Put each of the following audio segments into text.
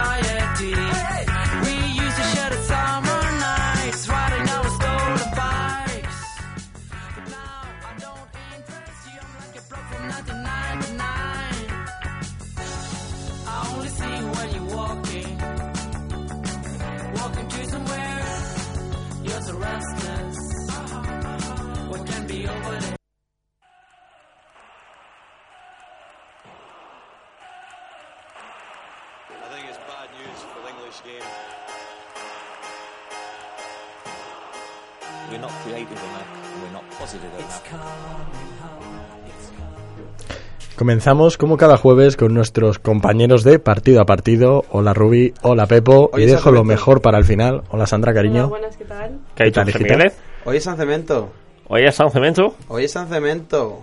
I am. Comenzamos como cada jueves con nuestros compañeros de partido a partido. Hola Rubi, hola Pepo. Y dejo lo mejor para el final. Hola Sandra, cariño. Hola, buenas, ¿qué tal? ¿Qué dicho tal? Migueles? Hoy es San Cemento. Hoy es San Cemento. Hoy es San Cemento.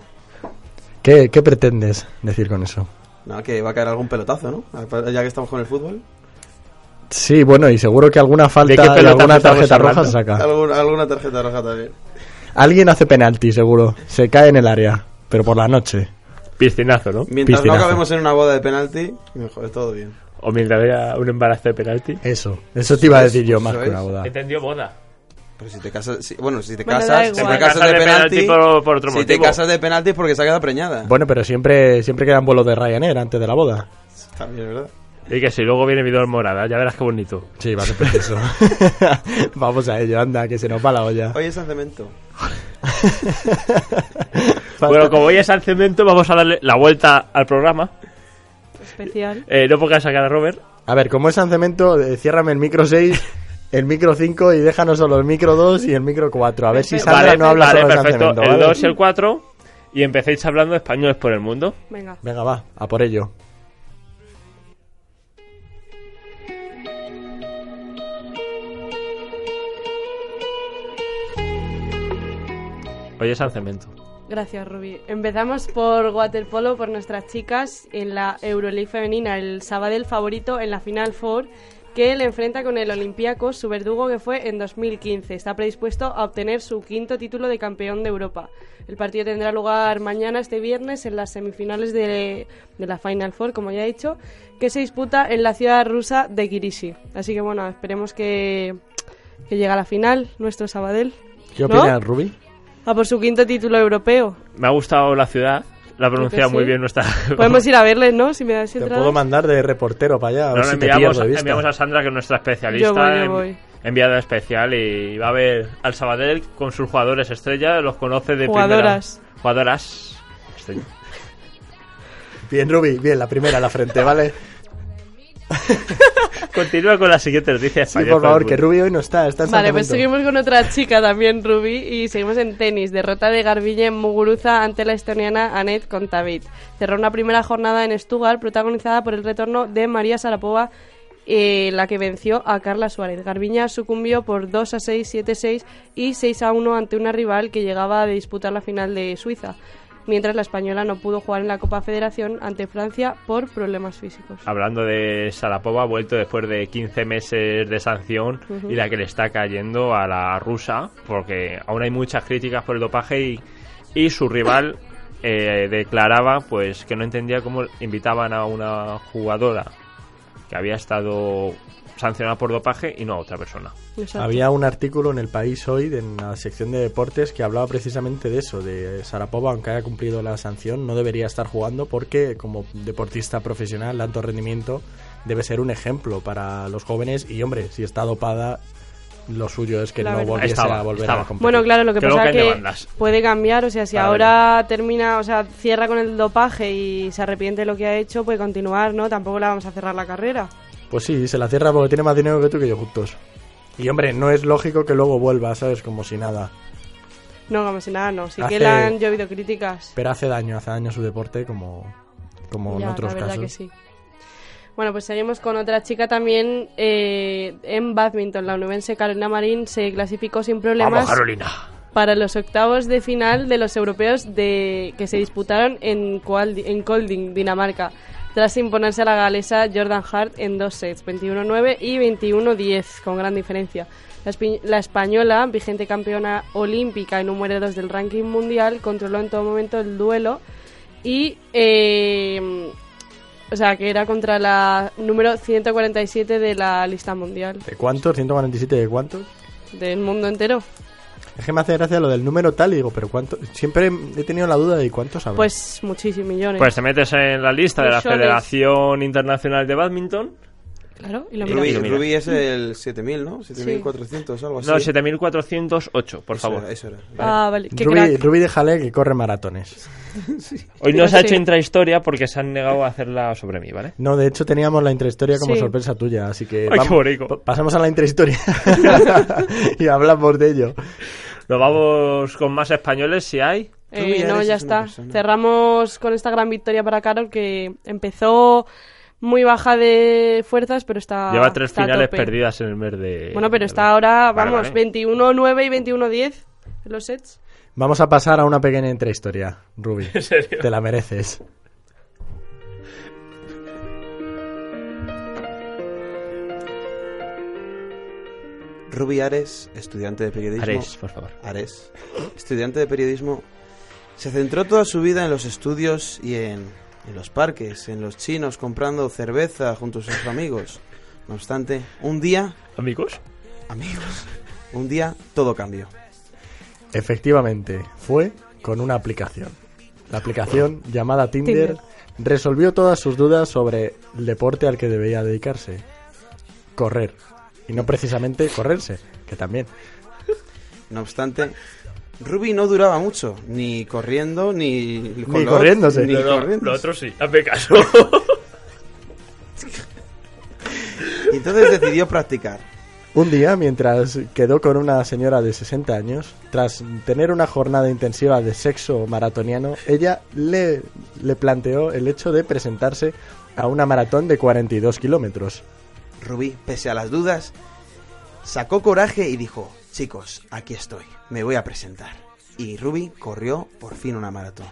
¿Qué, qué pretendes decir con eso? No, que va a caer algún pelotazo, ¿no? Ya que estamos con el fútbol. Sí, bueno, y seguro que alguna ¿De falta qué y alguna tarjeta roja hablando? saca. Algún- alguna tarjeta roja también. Alguien hace penalti, seguro. Se cae en el área, pero por la noche. Piscinazo, ¿no? Mientras Piscinazo. no acabemos en una boda de penalti, mejor, todo bien. O mientras haya un embarazo de penalti. Eso, eso te iba a decir yo más que es. una boda. Entendió boda. Pero si te casas, si- bueno, si te Bueno, casas, si te casas de penalti, por, por otro si te casas de penalti es porque se ha quedado preñada. Bueno, pero siempre, siempre quedan vuelos de Ryanair antes de la boda. También, ¿verdad? Y que si luego viene video morada, ya verás qué bonito. Sí, va a ser preciso. Vamos a ello, anda, que se nos va la olla. Hoy es San Cemento. Bueno, como hoy es al cemento, vamos a darle la vuelta al programa. Especial. Eh, no porque sacar a Robert. A ver, como es San Cemento, eh, ciérrame el micro 6, el micro 5 y déjanos solo el micro 2 y el micro 4. A ver si Sandra vale, no habla vale, solo San perfecto. Cemento. el ¿vale? 2 y el 4. Y empecéis hablando españoles por el mundo. Venga. Venga, va, a por ello. Hoy es al cemento. Gracias, Rubi. Empezamos por waterpolo, por nuestras chicas en la Euroleague femenina. El Sabadell favorito en la Final Four que le enfrenta con el Olympiacos, su verdugo que fue en 2015. Está predispuesto a obtener su quinto título de campeón de Europa. El partido tendrá lugar mañana, este viernes, en las semifinales de, de la Final Four, como ya he dicho, que se disputa en la ciudad rusa de Kirishi. Así que bueno, esperemos que, que llegue a la final nuestro Sabadell. ¿Qué ¿No? opinas, Rubi? A por su quinto título europeo. Me ha gustado la ciudad. La ha pronunciado sí. muy bien nuestra. Podemos ir a verles, ¿no? Si me das Te entradas. puedo mandar de reportero para allá, a No, si te enviamos, de vista. enviamos a Sandra, que es nuestra especialista. Yo voy, yo voy. Enviada especial y va a ver al Sabadell con sus jugadores estrella. Los conoce de Jugadoras. primera. Jugadoras. Estrella. Bien, Rubi, bien, la primera a la frente, ¿vale? Continúa con la siguiente noticia Sí, española. por favor, que Rubi hoy no está, está en Vale, pues seguimos con otra chica también, Ruby, y seguimos en tenis. Derrota de Garbille en Muguruza ante la estoniana Anet Kontaveit. Cerró una primera jornada en Stuttgart protagonizada por el retorno de María Sarapova, eh, la que venció a Carla Suárez. Garbiña sucumbió por 2 a 6, 7 a 6 y 6 a 1 ante una rival que llegaba a disputar la final de Suiza. Mientras la española no pudo jugar en la Copa Federación ante Francia por problemas físicos. Hablando de Sarapova, ha vuelto después de 15 meses de sanción y la que le está cayendo a la rusa, porque aún hay muchas críticas por el dopaje y, y su rival eh, declaraba pues que no entendía cómo invitaban a una jugadora que había estado sancionada por dopaje y no a otra persona. Exacto. Había un artículo en el país hoy, en la sección de deportes, que hablaba precisamente de eso, de Sarapova, aunque haya cumplido la sanción, no debería estar jugando porque como deportista profesional de alto rendimiento debe ser un ejemplo para los jóvenes y hombre, si está dopada, lo suyo es que La no verdad. volviese Estaba, a volver estaba. a competir. Bueno, claro, lo que Creo pasa es que puede cambiar, o sea, si Para ahora termina, o sea, cierra con el dopaje y se arrepiente de lo que ha hecho, puede continuar, ¿no? Tampoco le vamos a cerrar la carrera. Pues sí, se la cierra porque tiene más dinero que tú y que yo juntos. Y hombre, no es lógico que luego vuelva, ¿sabes? Como si nada. No, como si nada, no. Sí Hace- que le han llovido críticas. Pero hace daño, hace daño a su deporte como, como en Ya, otros la verdad casos. que sí. Bueno, pues seguimos con otra chica también eh, en badminton. La onubense Carolina Marín se clasificó sin problemas Vamos, Carolina. para los octavos de final de los europeos de que se disputaron en, en Kolding, Dinamarca, tras imponerse a la galesa Jordan Hart en dos sets, 21-9 y 21-10, con gran diferencia. La, española, vigente campeona olímpica y número 2 del ranking mundial, controló en todo momento el duelo y... eh, o sea, que era contra la número 147 de la lista mundial ¿De cuántos? ¿147 de cuántos? del mundo entero. Es que me hace gracia lo del número tal y digo, pero ¿cuántos? Siempre he tenido la duda de cuántos habrá. Pues muchísimos millones. Pues te metes en la lista de la Millones. Federación Internacional de Badminton. Claro, y lo mira. Rubí es el 7000, ¿no? 7400 o algo así. No, 7408, por Eso favor. era, eso era. Ah, vale. Qué Rubí, crack. Rubí déjale que corre maratones. Hoy no se ha Sí. hecho intrahistoria porque se han negado a hacerla sobre mí, ¿vale? No, de hecho teníamos la intrahistoria como Sí. sorpresa tuya, así que Ay, vam- qué bonito. pa- pasamos a la intrahistoria y hablamos de ello. Nos vamos con más españoles si hay. Eh, no, ya está. persona. Cerramos con esta gran victoria para Carol que empezó muy baja de fuerzas, pero está. Lleva tres está finales tope. perdidas en el mes de. Bueno, pero está ahora, vamos, vale. 21-9 y 21-10 en los sets. Vamos a pasar a una pequeña intrahistoria, Rubí. Te la mereces. Rubí Ares, estudiante de periodismo. Ares, por favor. Ares, estudiante de periodismo, se centró toda su vida en los estudios y en, en los parques, en los chinos comprando cerveza junto a sus amigos. No obstante, un día, Amigos. amigos, un día todo cambió. Efectivamente, fue con una aplicación. La aplicación llamada Tinder, Tinder. resolvió todas sus dudas sobre el deporte al que debía dedicarse. Correr. Y no precisamente correrse, que también. No obstante, Ruby no duraba mucho, ni corriendo, ni, Ni lo- corriéndose. Ni No, no, corriéndose. sí, hazme caso. Y entonces decidió practicar. Un día, mientras quedó con una señora de 60 años, tras tener una jornada intensiva de sexo maratoniano, ella le, le planteó el hecho de presentarse a una maratón de 42 kilómetros. Rubí, pese a las dudas, sacó coraje y dijo, chicos, aquí estoy, me voy a presentar. Y Ruby corrió por fin una maratón.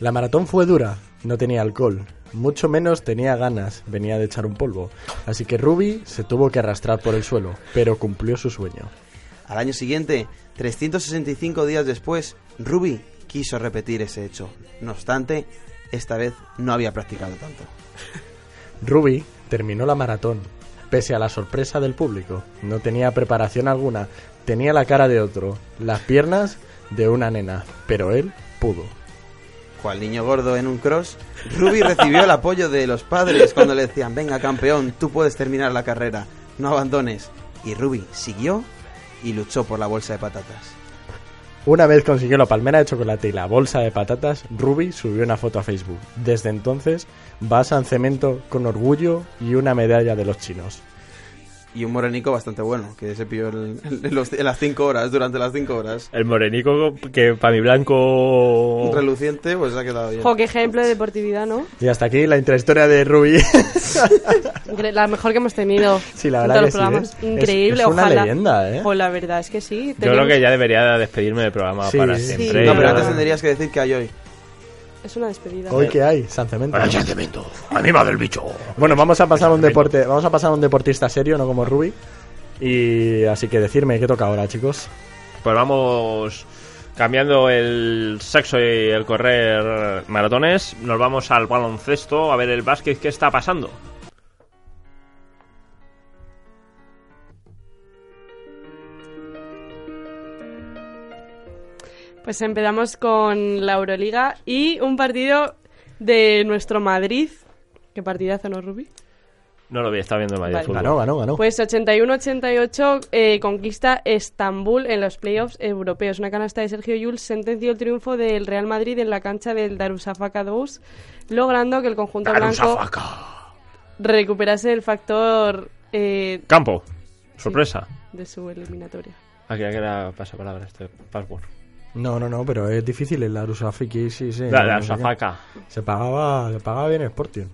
La maratón fue dura, no tenía alcohol, mucho menos tenía ganas, venía de echar un polvo. Así que Ruby se tuvo que arrastrar por el suelo, pero cumplió su sueño. Al año siguiente, 365 días después, Ruby quiso repetir ese hecho. No obstante, esta vez no había practicado tanto. Ruby terminó la maratón, pese a la sorpresa del público. No tenía preparación alguna, tenía la cara de otro, las piernas de una nena, pero él pudo. Cual niño gordo en un cross, Ruby recibió el apoyo de los padres cuando le decían, venga campeón, tú puedes terminar la carrera, no abandones. Y Ruby siguió y luchó por la bolsa de patatas. Una vez consiguió la palmera de chocolate y la bolsa de patatas, Ruby subió una foto a Facebook. Desde entonces va a San Cemento con orgullo y una medalla de los chinos. Y un morenico bastante bueno, que se pilló en, en los- en las 5 horas, durante las 5 horas. El morenico que para mi blanco. Reluciente, pues ha quedado bien. Jo, qué ejemplo de deportividad, ¿no? Y hasta aquí la intrahistoria de Ruby. La mejor que hemos tenido. Sí, la en verdad todos que los sí, programas. ¿eh? Es- Increíble, es una ojalá. leyenda, ¿eh? Jo, la verdad es que sí. Yo creo que ya debería despedirme del programa Sí, para sí. siempre. No, pero antes tendrías que decir que hay hoy. Es una despedida. Hoy que hay, San Cemento. San Cemento. Anima del bicho. Bueno, vamos a pasar a un deporte, vamos a pasar a un deportista serio, no como Ruby. Y así que decirme qué toca ahora, chicos. Pues vamos cambiando el sexo y el correr maratones. Nos vamos al baloncesto a ver el básquet qué está pasando. Pues empezamos con la Euroliga y un partido de nuestro Madrid. ¿Qué partidazo, no, Rubi? No lo vi, está viendo el Madrid Vale. Ganó, ganó, ganó. Pues 81-88 eh, conquista Estambul en los playoffs europeos. Una canasta de Sergio Llull sentenció el triunfo del Real Madrid en la cancha del Darussafaka 2, logrando que el conjunto blanco recuperase el factor eh, Campo. Sorpresa. de su eliminatoria. Aquí era pasapalabra este password. No, no, no, pero es difícil el Arusafiki, sí, sí. La, no la sé. Se pagaba, se pagaba bien el Sporting.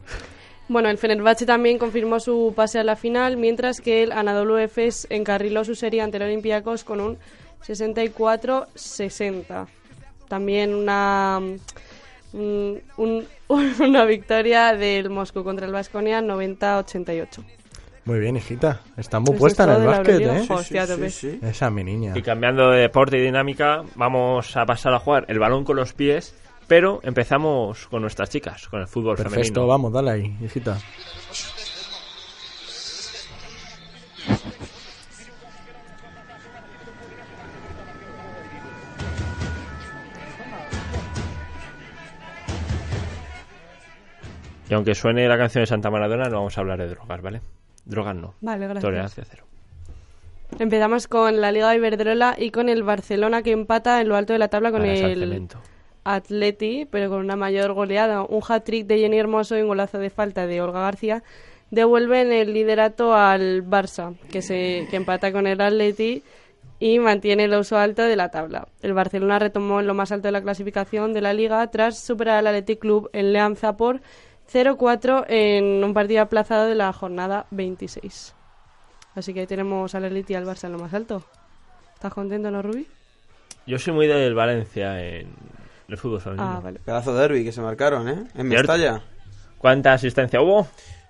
Bueno, el Fenerbahce también confirmó su pase a la final, mientras que el Anadolu Efes encarriló su serie ante el Olympiacos con un 64-60. También una, mm, un- una victoria del Moscú contra el Vasconia 90-88. Muy bien, hijita. Está muy Eso puesta es en el básquet. ¿eh? Hostia, tope. Esa es mi niña. Y cambiando de deporte y dinámica, vamos a pasar a jugar el balón con los pies, pero empezamos con nuestras chicas, con el fútbol Perfecto, femenino. vamos, dale ahí, hijita. Y aunque suene la canción de Santa Maradona, no vamos a hablar de drogas, ¿vale? Drogas no. Vale, gracias. Tolerancia cero. Empezamos con la Liga Iberdrola y con el Barcelona que empata en lo alto de la tabla con el. Atleti, pero con una mayor goleada. Un hat-trick de Jenny Hermoso y un golazo de falta de Olga García devuelven el liderato al Barça, que, se, que empata con el Atleti y mantiene el uso alto de la tabla. El Barcelona retomó en lo más alto de la clasificación de la liga tras superar al Athletic Club en Leanza por 0-4 en un partido aplazado de la jornada 26. Así que ahí tenemos al Atleti y al Barça en lo más alto. ¿Estás contento, no, Rubí? Yo soy muy del Valencia en el fútbol femenino. Ah, vale. Pedazo de derby que se marcaron, ¿eh? En. Mestalla. ¿Cuánta asistencia hubo?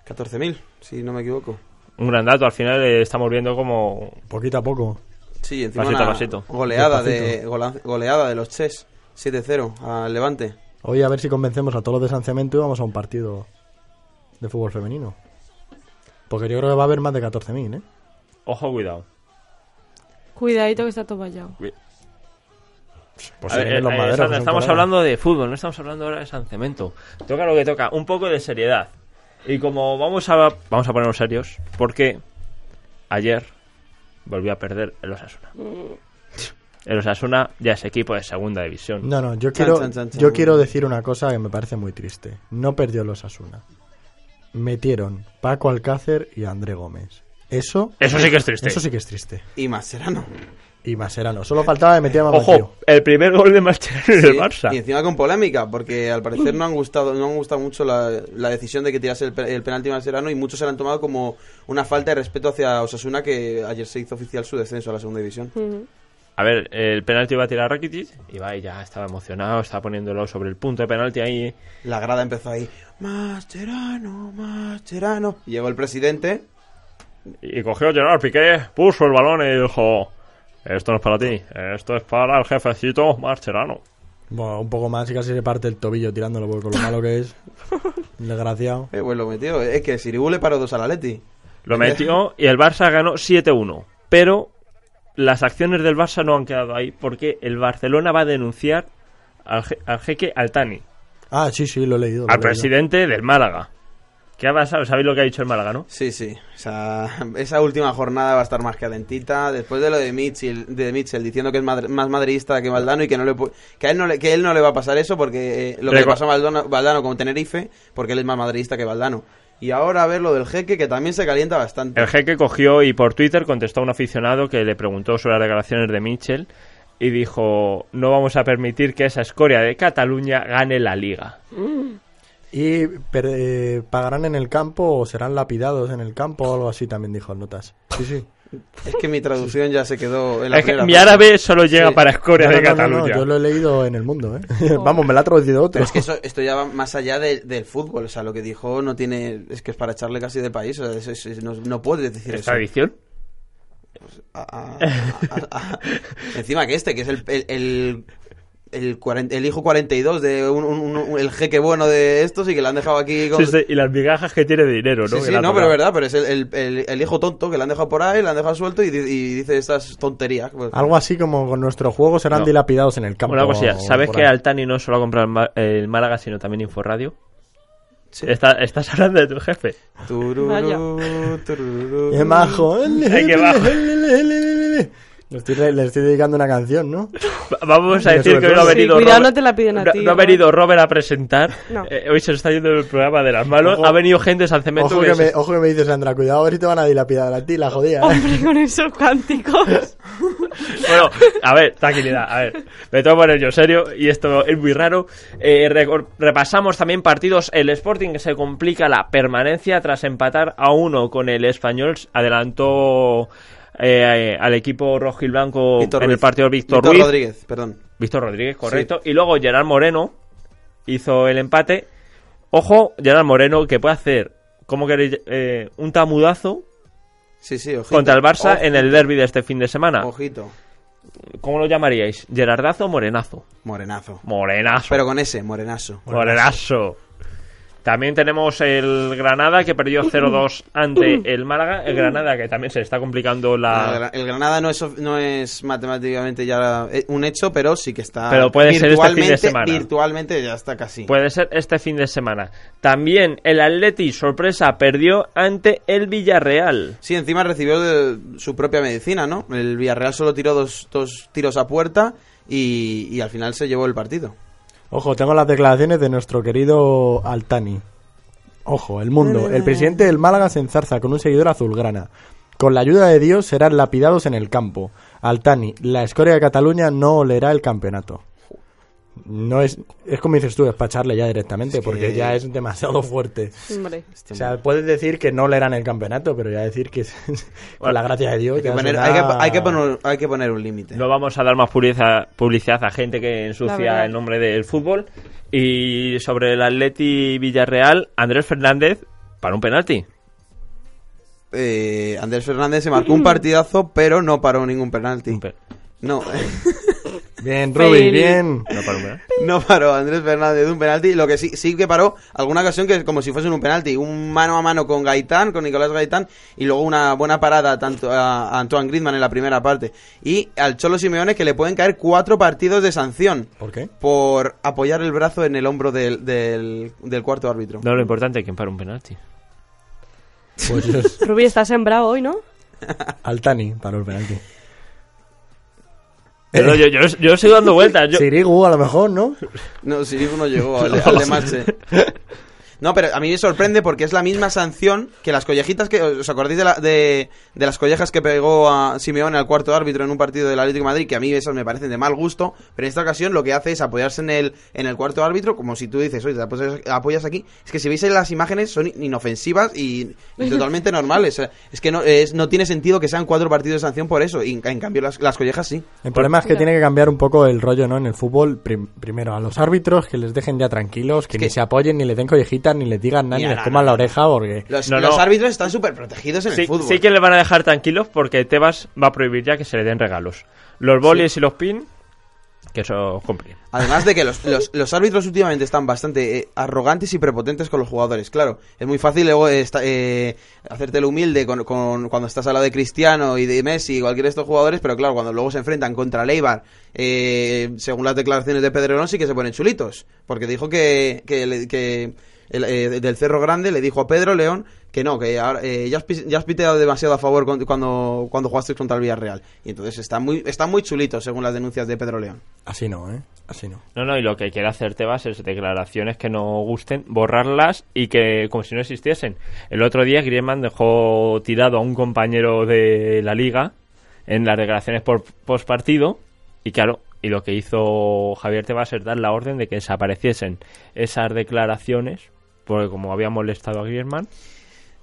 14.000, si no me equivoco. Un gran dato. Al final eh, estamos viendo como Poquito a poco. Sí, encima Pasito a una pasito. goleada de, gola- goleada de los Chess. 7-0 al Levante. Hoy a ver si convencemos a todos los de San Cemento y vamos a un partido de fútbol femenino. Porque yo creo que va a haber más de 14.000, ¿eh? Ojo, cuidado. Cuidadito que está todo vallado. Pues A si ver, vienen los eh, maderos, son estamos hablando de fútbol, no estamos hablando ahora de San Cemento. Toca lo que toca, un poco de seriedad. Y como vamos a vamos a ponernos serios, porque ayer volvió a perder el Osasuna. El Osasuna ya es equipo de segunda división. No, no, yo quiero, chan, chan, chan. yo quiero decir una cosa que me parece muy triste. No perdió los Asuna. Metieron Paco Alcácer y André Gómez. Eso, Eso sí que es triste. eso sí que es triste. Y Mascherano. Y Maserano. Solo faltaba que metiera más Ojo, el primer gol de Mascherano en el Sí, Barça. Y encima con polémica, porque al parecer no han gustado, no han gustado mucho la, la decisión de que tirase el, el penalti Mascherano y muchos se la han tomado como una falta de respeto hacia Osasuna que ayer se hizo oficial su descenso a la segunda división. A ver, el penalti iba a tirar Rakitic y va y ya estaba emocionado, estaba poniéndolo sobre el punto de penalti ahí. La grada empezó ahí, Mascherano, Mascherano. Llegó el presidente, Y cogió Gerard Piqué, puso el balón y dijo: Esto no es para ti, esto es para el jefecito Mascherano. Bueno, un poco más y casi se parte el tobillo tirándolo porque con lo malo que es. Desgraciado. eh, pues lo metió. Es que Sirigu le paró dos al Atleti. Lo metió y el Barça ganó 7-1. Pero las acciones del Barça no han quedado ahí porque el Barcelona va a denunciar al, je- al jeque Altani, Ah, sí, sí, lo he leído. lo al he leído. presidente del Málaga. ¿Qué ha pasado? ¿Sabéis lo que ha dicho el Málaga, no? Sí, sí. O sea, esa última jornada va a estar más calentita. Después de lo de Mitchell, de Mitchell diciendo que es más madridista que Valdano y que no le que a él no le, que él no le va a pasar eso porque eh, lo que Reco- pasó a Valdano, Valdano con Tenerife, porque él es más madridista que Valdano. Y ahora a ver lo del jeque que también se calienta bastante. El jeque cogió y por Twitter contestó a un aficionado que le preguntó sobre las declaraciones de Mitchell y dijo, no vamos a permitir que esa escoria de Cataluña gane la liga. ¿Y per- eh, pagarán en el campo o serán lapidados en el campo o algo así? También dijo en notas. Sí, sí. Es que mi traducción ya se quedó en la Es que mi árabe solo llega Sí. para escoria No, de no, no, no, Cataluña. yo lo he leído en el mundo, ¿eh? Vamos, me la ha traducido otro. Pero es que eso, esto ya va más allá de- del fútbol. O sea, lo que dijo no tiene. Es que es para echarle casi de país. O sea, eso- eso- no, no puedes decir ¿Es eso. tradición? a- a- a- a- encima que este, que es el, el, el, el, cuaren- el hijo 42 de un, un- un- el jeque bueno de estos y que le han dejado aquí con... Sí, sí, y las migajas que tiene de dinero, ¿no? Sí, sí, no, pero es verdad, pero es el, el, el- el hijo tonto que le han dejado por ahí, le han dejado suelto y, y dice estas tonterías. Pues, Algo así como con nuestro juego serán No. dilapidados en el campo. Una cosilla, o ¿sabes que. Altani no solo ha comprado el, Ma- el Málaga, sino también Inforradio? sí. Está- estás hablando de tu jefe. Tururú, Vaya. tururú. ¡Qué majo! Ay, qué majo. Le estoy, re- le estoy dedicando una canción, ¿no? Va- Vamos a decir que hoy no ha. Sí, venido cuidado, Robert- no te la piden a no- ti, no ha venido Robert a presentar. No. Eh, hoy se nos está yendo el programa de las manos. Ojo. ha venido gente de San Cemento. Ojo que me, ojo que me dice Sandra, cuidado a ver si te van a dilapidar a ti, la jodida. ¿eh? Hombre, con esos cánticos. Bueno, a ver, tranquilidad, a ver. Me tengo que poner yo serio y esto es muy raro. Eh, repasamos también partidos. El Sporting que se complica la permanencia tras empatar a uno con el Español. Adelantó eh, al equipo rojo y blanco Víctor en el partido Víctor, Víctor Ruiz. Rodríguez, perdón. Víctor Rodríguez, correcto. Y luego Gerard Moreno hizo el empate. Ojo, Gerard Moreno que puede hacer, como queréis, eh, un tamudazo Sí, sí, ojito. contra el Barça Ojo- en el derby de este fin de semana. Ojito. ¿Cómo lo llamaríais? ¿Gerardazo o Morenazo? Morenazo. Morenazo. Pero con ese, morenazo. Morenazo. También tenemos el Granada que perdió 0-2 ante el Málaga. El Granada que también se le está complicando El la... El Granada no es, no es matemáticamente ya eh, un hecho, pero sí que está. Pero puede ser este fin de semana. Virtualmente ya está casi. Puede ser este fin de semana. También el Atleti, sorpresa, perdió ante el Villarreal. Sí, encima recibió de- su propia medicina, ¿no? El Villarreal solo tiró dos, dos tiros a puerta y, y al final se llevó el partido. Ojo, tengo las declaraciones de nuestro querido Altani. Ojo, el mundo. El presidente del Málaga se enzarza con un seguidor azulgrana. Con la ayuda de Dios serán lapidados en el campo. Altani, la escoria de Cataluña no olerá el campeonato. No es, es como dices tú, despacharle ya directamente, Es que- porque ya es demasiado fuerte. Hombre. O sea, puedes decir que no olerán el campeonato, pero ya decir que con la gracia de Dios. Hay que poner, hay que, hay que poner, hay que poner un límite. No vamos a dar más publicidad, publicidad a gente que ensucia el nombre del fútbol. Y sobre el Atleti Villarreal, Andrés Fernández para un penalti. Eh, Andrés Fernández se marcó un partidazo, pero no paró ningún penalti. Un pe- No, Bien, Rubi, bien. no un penalti. no paró Andrés Fernández de un penalti. Lo que sí, sí que paró alguna ocasión que como si fuese un penalti. Un mano a mano con Gaitán, con Nicolás Gaitán, y luego una buena parada tanto a Antoine Griezmann en la primera parte. Y al Cholo Simeone que le pueden caer cuatro partidos de sanción ¿Por qué? por apoyar el brazo en el hombro del, del, del cuarto árbitro. No, lo importante es quién para un penalti. Pues es Rubí está sembrado hoy, ¿no? Altani para el penalti. Pero yo, yo, yo sigo dando vueltas. Yo, Sirigu, a lo mejor, ¿no? No, Sirigu no llegó al, al de Marche. No, pero a mí me sorprende porque es la misma sanción que las collejitas que... ¿Os acordáis de, la- de, de las collejas que pegó a Simeone al cuarto árbitro en un partido del Atlético de Madrid? Que a mí esas me parecen de mal gusto, pero en esta ocasión lo que hace es apoyarse en el, en el cuarto árbitro, como si tú dices, oye, te apoyas, apoyas aquí. Es que si veis las imágenes son inofensivas y, y totalmente normales. Es que no, es, no tiene sentido que sean cuatro partidos de sanción por eso. Y en, en cambio las, las collejas sí. El problema es que tiene que cambiar un poco el rollo, ¿no? En el fútbol, prim- primero a los árbitros que les dejen ya tranquilos, que, Es que- ni se apoyen, ni les den collejitas, ni les digan nada, ni Mira, les no, coman no, la oreja, porque... Los, No, los no. árbitros están súper protegidos en sí, el fútbol. sí que le van a dejar tranquilos porque Tebas va a prohibir ya que se le den regalos. Los bolis y los pin, que eso cumplen. Además de que los, los, los árbitros últimamente están bastante eh, arrogantes y prepotentes con los jugadores. Claro, es muy fácil luego eh, eh, hacerte el humilde con, con- cuando estás al lado de Cristiano y de Messi y cualquiera de estos jugadores, pero claro, cuando luego se enfrentan contra Leibar, eh, según las declaraciones de Pedrerón, sí que se ponen chulitos. Porque dijo que, que, le- que el, eh, del Cerro Grande le dijo a Pedro León que no, que ahora, eh, ya, has, pis- ya has piteado demasiado a favor con- cuando, cuando jugaste contra el Villarreal. Y entonces están muy, están muy chulitos según las denuncias de Pedro León. Así no, ¿eh? Así no. No, no, y lo que quiere hacer Tebas es declaraciones que no gusten, borrarlas y que como si no existiesen. El otro día Griezmann dejó tirado a un compañero de la liga en las declaraciones por post partido y claro, y lo que hizo Javier Tebas es dar la orden de que desapareciesen esas declaraciones porque como había molestado a Griezmann,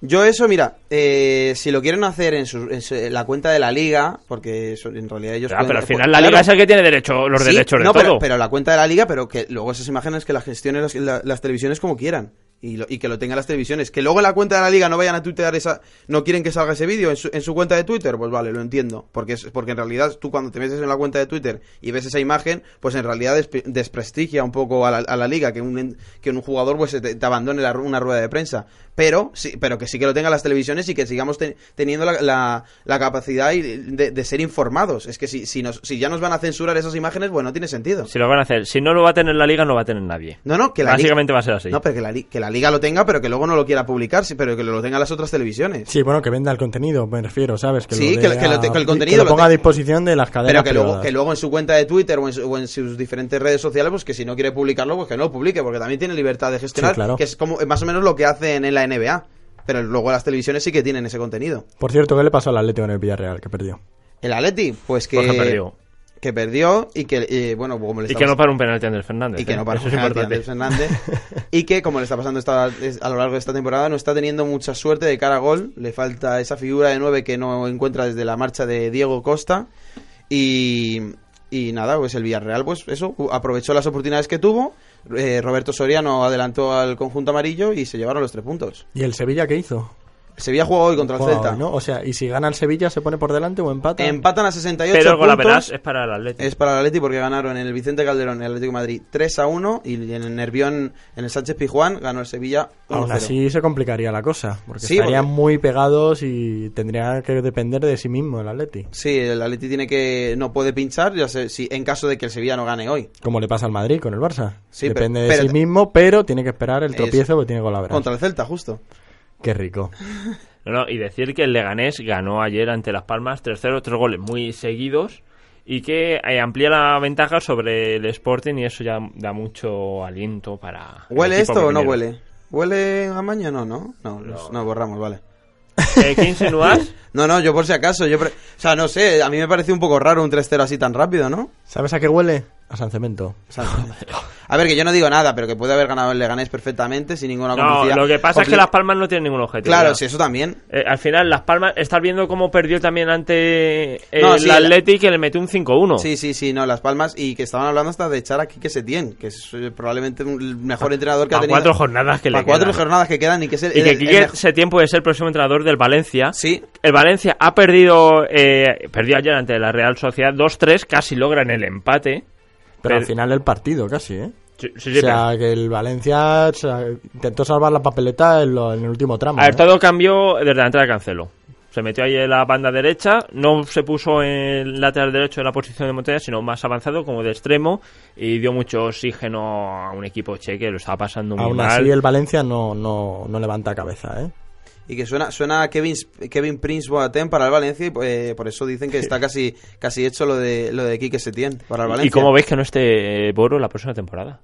Yo eso, mira, eh, si lo quieren hacer en, su- en su- en la cuenta de la liga, porque eso, en realidad ellos... Ah, pero al final la claro, liga es el que tiene derecho, los sí, derechos de no, todo. Pero, pero la cuenta de la liga, pero que luego esas imágenes que las gestionen las, la- las televisiones como quieran. Y, lo- y que lo tengan las televisiones. Que luego en la cuenta de la liga no vayan a tuitear esa... No quieren que salga ese vídeo en su, en su cuenta de Twitter. Pues vale, lo entiendo. Porque, es, porque en realidad tú cuando te metes en la cuenta de Twitter y ves esa imagen, pues en realidad despe- desprestigia un poco a la, a la liga que un, que un jugador pues te, te abandone la una rueda de prensa. Pero sí, pero que sí que lo tengan las televisiones y que sigamos te- teniendo la, la- la capacidad de, de ser informados. Es que si, si, nos, si ya nos van a censurar esas imágenes, bueno, no tiene sentido. Si lo van a hacer, si no lo va a tener la liga, no va a tener nadie. No, no, que la Básicamente liga... va a ser así. No, pero que la, que la liga lo tenga, pero que luego no lo quiera publicar, sí, pero que lo tengan las otras televisiones. Sí, bueno, que venda el contenido, me refiero, ¿sabes? Que Sí, lo que- que lo te- que el contenido lo lo ponga a disposición de las cadenas Pero que luego, que luego en su cuenta de Twitter o en, su- o en sus diferentes redes sociales, pues que si no quiere publicarlo, pues que no lo publique, porque también tiene libertad de gestionar, Sí, claro. que es como más o menos lo que hacen en la NBA. Pero luego las televisiones sí que tienen ese contenido. Por cierto, ¿qué le pasó al Atlético en el Villarreal que perdió? El Atleti, pues que, Porque perdió. Que perdió y que, eh, bueno, como le Y que no para un penalti a Andrés Fernández. y que ¿eh? no para es penalti a. Andrés Fernández y que como le está pasando esta- es- a lo largo de esta temporada no está teniendo mucha suerte de cara a gol le falta esa figura de nueve que no encuentra desde la marcha de Diego Costa y, y nada pues el Villarreal pues eso aprovechó las oportunidades que tuvo eh, Roberto Soriano adelantó al conjunto amarillo y se llevaron los tres puntos ¿Y el Sevilla qué hizo? Sevilla jugó hoy contra el Juega Celta hoy, ¿no? O sea, ¿y si gana el Sevilla se pone por delante o empata? empatan a 68 Pero el puntos golaveras es para el Atlético. Es para el Atleti porque ganaron en el Vicente Calderón, el Atlético de Madrid 3 a 1 y en el Nervión, en el Sánchez Pizjuán, ganó el Sevilla 1 Aún así se complicaría la cosa, porque Sí, estarían porque- muy pegados y tendría que depender de sí mismo el Atleti. Sí, el Atleti tiene que no puede pinchar, ya sé, si en caso de que el Sevilla no gane hoy. Como le pasa al Madrid con el Barça. Sí, Depende pero- de sí mismo, pero tiene que esperar el tropiezo que tiene con la Contra el Celta, justo. Qué rico. No, no, y decir que el Leganés ganó ayer ante Las Palmas 3-0, tres goles muy seguidos y que eh, amplía la ventaja sobre el Sporting y eso ya da mucho aliento para... el ¿Huele esto o no huele? ¿Huele a maña? No, no. No, no, no, borramos, vale. Eh, ¿Qué insinúas? No, no, yo por si acaso. yo pre- O sea, no sé, a mí me parece un poco raro un 3-0 así tan rápido, ¿no? ¿Sabes a qué huele? A San Cemento. A ver, que yo no digo nada, pero que puede haber ganado el Leganés perfectamente sin ninguna No, lo que pasa es que Las Palmas no tienen ningún objetivo. Claro, ya. sí, eso también. Eh, al final, Las Palmas, estás viendo cómo perdió también ante el No, sí, el- Atleti que le metió un 5-1. Sí, sí, sí, no, Las Palmas y que estaban hablando hasta de echar a Quique Setién, que es eh, probablemente un- el mejor entrenador que ha tenido. cuatro jornadas que le cuatro quedan. jornadas que quedan y que es el, Y que el- el Quique mejor- Setién puede ser el próximo entrenador del Valencia. Sí, El Valencia ha perdido, eh, perdió ayer ante la Real Sociedad 2-3, casi logran el empate. Pero al final del partido, casi, ¿eh? Sí, sí, sí, o sea, que el Valencia o sea, intentó salvar la papeleta en, lo- en el último tramo. A ver, ¿eh? todo cambió desde la entrada de Cancelo. Se metió ahí en la banda derecha, no se puso en el lateral derecho en la posición de Montella, sino más avanzado como de extremo y dio mucho oxígeno a un equipo che que lo estaba pasando muy Aún mal. así, el Valencia no, no, no levanta cabeza, ¿eh? Y que suena, suena a Kevin, Kevin Prince Boateng para el Valencia y eh, por eso dicen que está casi, casi hecho lo de, lo de Quique Setién para el Valencia. ¿Y cómo veis que no esté eh, Boro la próxima temporada?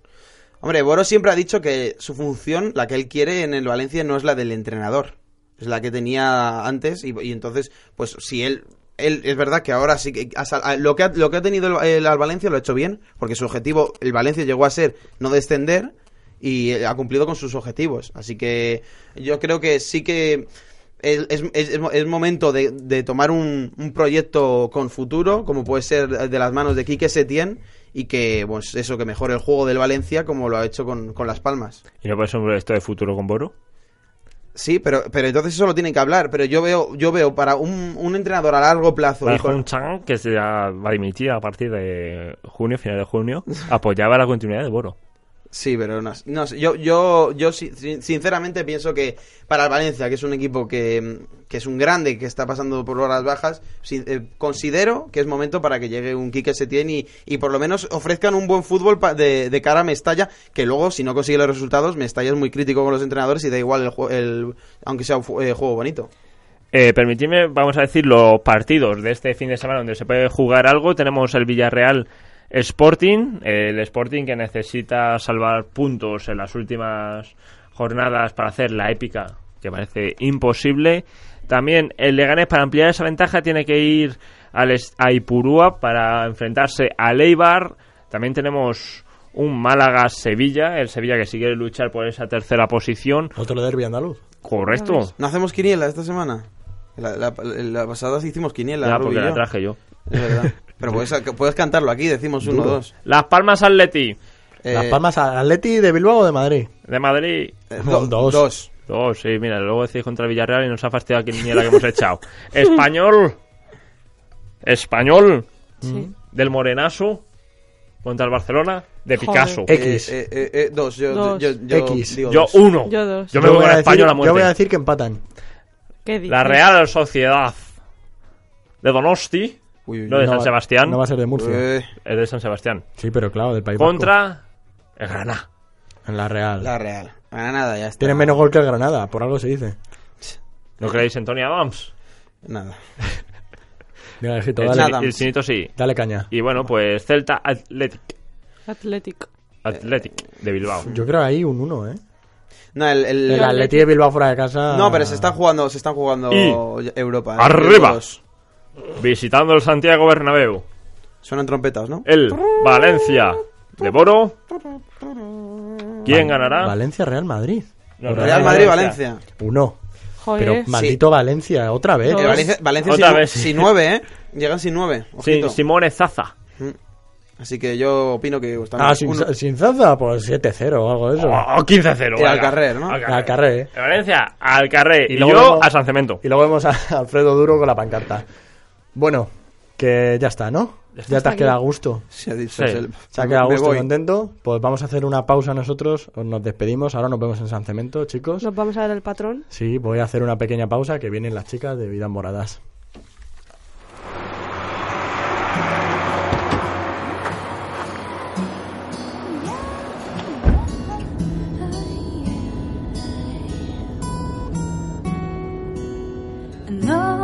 Hombre, Boro siempre ha dicho que su función, la que él quiere en el Valencia, no es la del entrenador. Es la que tenía antes y, y entonces, pues si él... Él, es verdad que ahora sí que lo que ha, lo que ha tenido el, el al Valencia lo ha hecho bien, porque su objetivo, el Valencia llegó a ser no descender y ha cumplido con sus objetivos. Así que yo creo que sí que es, es- es- es momento de, de tomar un, un proyecto con futuro, como puede ser de las manos de Quique Setién, y que, pues eso, que mejore el juego del Valencia como lo ha hecho con, con Las Palmas. ¿Y no puede ser un proyecto de futuro con Boro? Sí, pero, pero entonces eso lo tienen que hablar. Pero yo veo, yo veo para un, un entrenador a largo plazo. con- un Chan, que se va a dimitir a partir de junio, final de junio, apoyaba la continuidad de Boro. Sí, pero no, no yo, yo, yo si- sin- sinceramente pienso que para el Valencia, que es un equipo que, que es un grande, que está pasando por horas bajas, eh, considero que es momento para que llegue un Quique Setién y, y por lo menos ofrezcan un buen fútbol de, de cara a Mestalla, que luego si no consigue los resultados, Mestalla es muy crítico con los entrenadores y da igual el, el aunque sea un eh, juego bonito. Eh, permitidme, vamos a decir, los partidos de este fin de semana donde se puede jugar algo. Tenemos el Villarreal Sporting, el Sporting que necesita salvar puntos en las últimas jornadas para hacer la épica, que parece imposible. También el Leganés, para ampliar esa ventaja, tiene que ir al es- a Ipurúa para enfrentarse al Eibar. También tenemos un Málaga-Sevilla, el Sevilla que sigue luchar por esa tercera posición. Otro derbi andaluz. Correcto. ¿No hacemos quiniela esta semana? La, la- la pasada sí hicimos quiniela. Ya, porque la traje yo. Es verdad. Pero puedes, puedes cantarlo aquí, decimos uno, Duro. dos. Las Palmas Atleti, Eh, Las Palmas, Atleti de Bilbao o de Madrid. de Madrid. eh, do- dos. dos. Dos, sí, mira, luego decís contra el Villarreal y nos ha fastidiado aquí ni la que hemos echado. Español. Español. Sí. Del Morenaso. Contra el Barcelona. De Joder. Picasso. X. Eh, eh, eh, dos. Yo, Dos. yo, yo X. digo Yo dos. uno. Yo dos. Yo me voy con el a Español a decir, yo voy a muerte. decir que empatan. ¿Qué? La Real Sociedad. De Donosti. Uy, uy, No de No San va- Sebastián. No va a ser de Murcia. Eh, Es de San Sebastián. Sí, pero claro, del País Vasco. Contra el Granada. En la Real. la Real. Granada, ya está. Tienen menos gol que el Granada, por algo se dice. ¿No creéis en Tony Adams? Nada. Mira, Ejito, El, dale, Adams. el chinito sí. dale caña. Y bueno, pues Celta Athletic. Atlético. Athletic de Bilbao. Yo creo ahí un 1, ¿eh? No, el, el- El Atleti de Bilbao fuera de casa. no, pero se están jugando, se están jugando Y- Europa. ¿eh? Arriba. Visitando el Santiago Bernabéu. Suenan trompetas, ¿no? El Valencia de Boro. ¿Quién ganará? Valencia, Real Madrid. No, Real Madrid, Valencia. Uno. Joder. Pero maldito Valencia, otra vez. Eh, Valencia, Valencia Otra sin, vez, sí. sin nueve, ¿eh? Llegan sin nueve. Sí, ojito. Simone Zaza. Así que yo opino que están Ah, sin, uno- sin Zaza, pues 7-0 o algo de eso. Oh, 15-0. Y al carrer, ¿no? Al Carrer, ¿eh? De Valencia, al carrer. Y, luego yo vemos- a San Cemento. Y luego vemos a Alfredo Duro con la pancarta. Bueno, que ya está, ¿no? Ya, te has quedado a gusto. Se ha dicho, Sí. Se ha quedado a gusto y contento. Pues vamos a hacer una pausa nosotros. os Nos despedimos. Ahora nos vemos en San Cemento, chicos. Nos vamos a ver el patrón. Sí, voy a hacer una pequeña pausa que vienen las chicas de Vidas Moradas. An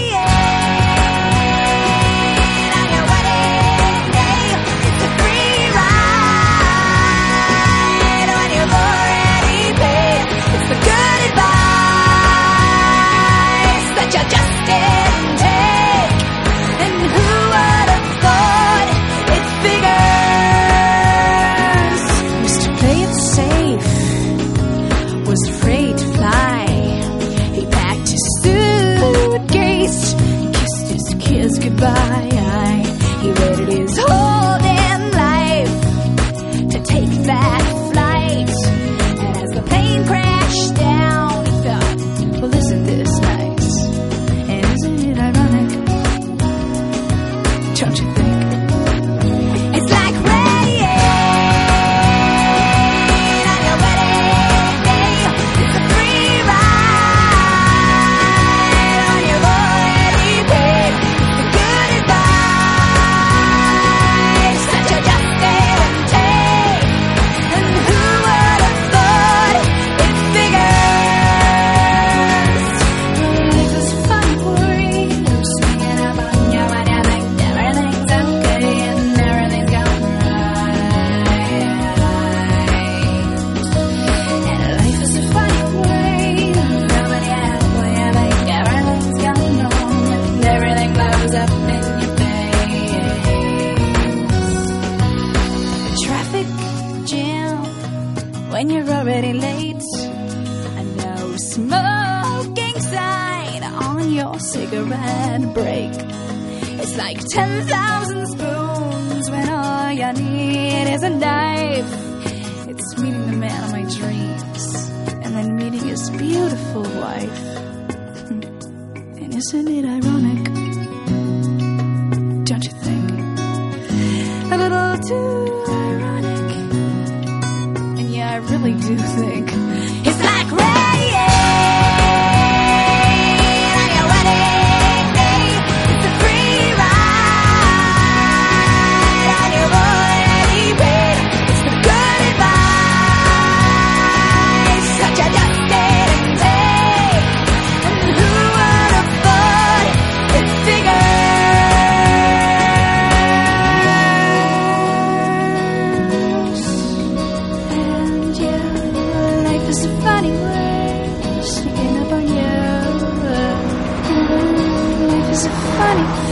funny,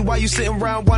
Why you sitting around? Why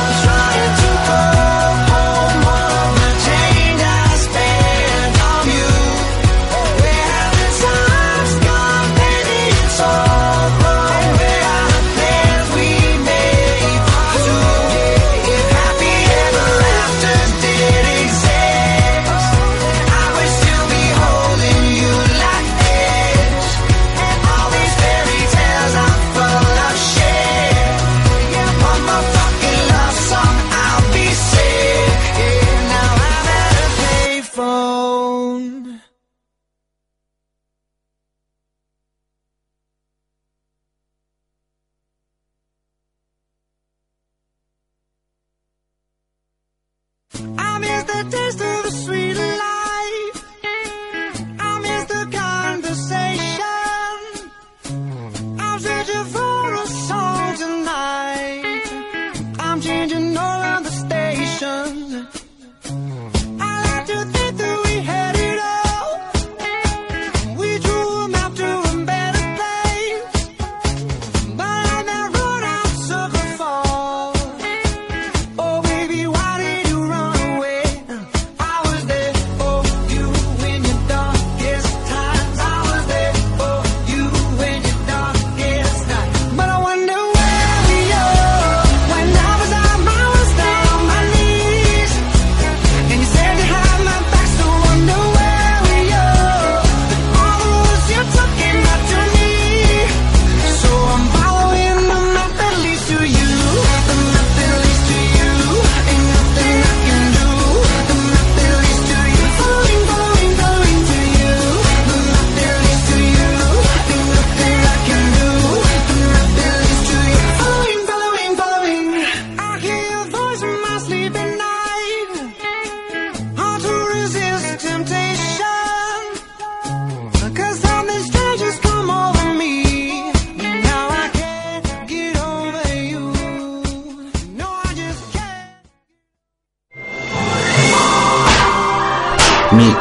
trying to go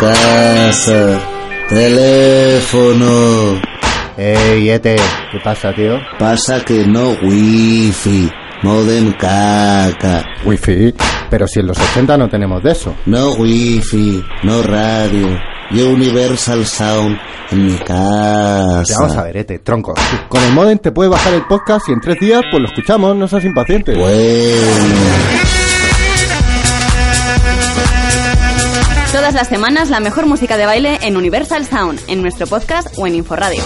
casa. Teléfono. Ey, Ete, ¿qué pasa, tío? Pasa que no wifi. Modem caca. Wifi. Pero si en los 80 no tenemos de eso. No wifi. No radio. Y Universal Sound en mi casa. Ya vamos a ver, Ete, tronco. Con el modem te puedes bajar el podcast y en tres días pues lo escuchamos, no seas impaciente. Todas las semanas la mejor música de baile en Universal Sound, en nuestro podcast o en Inforadio.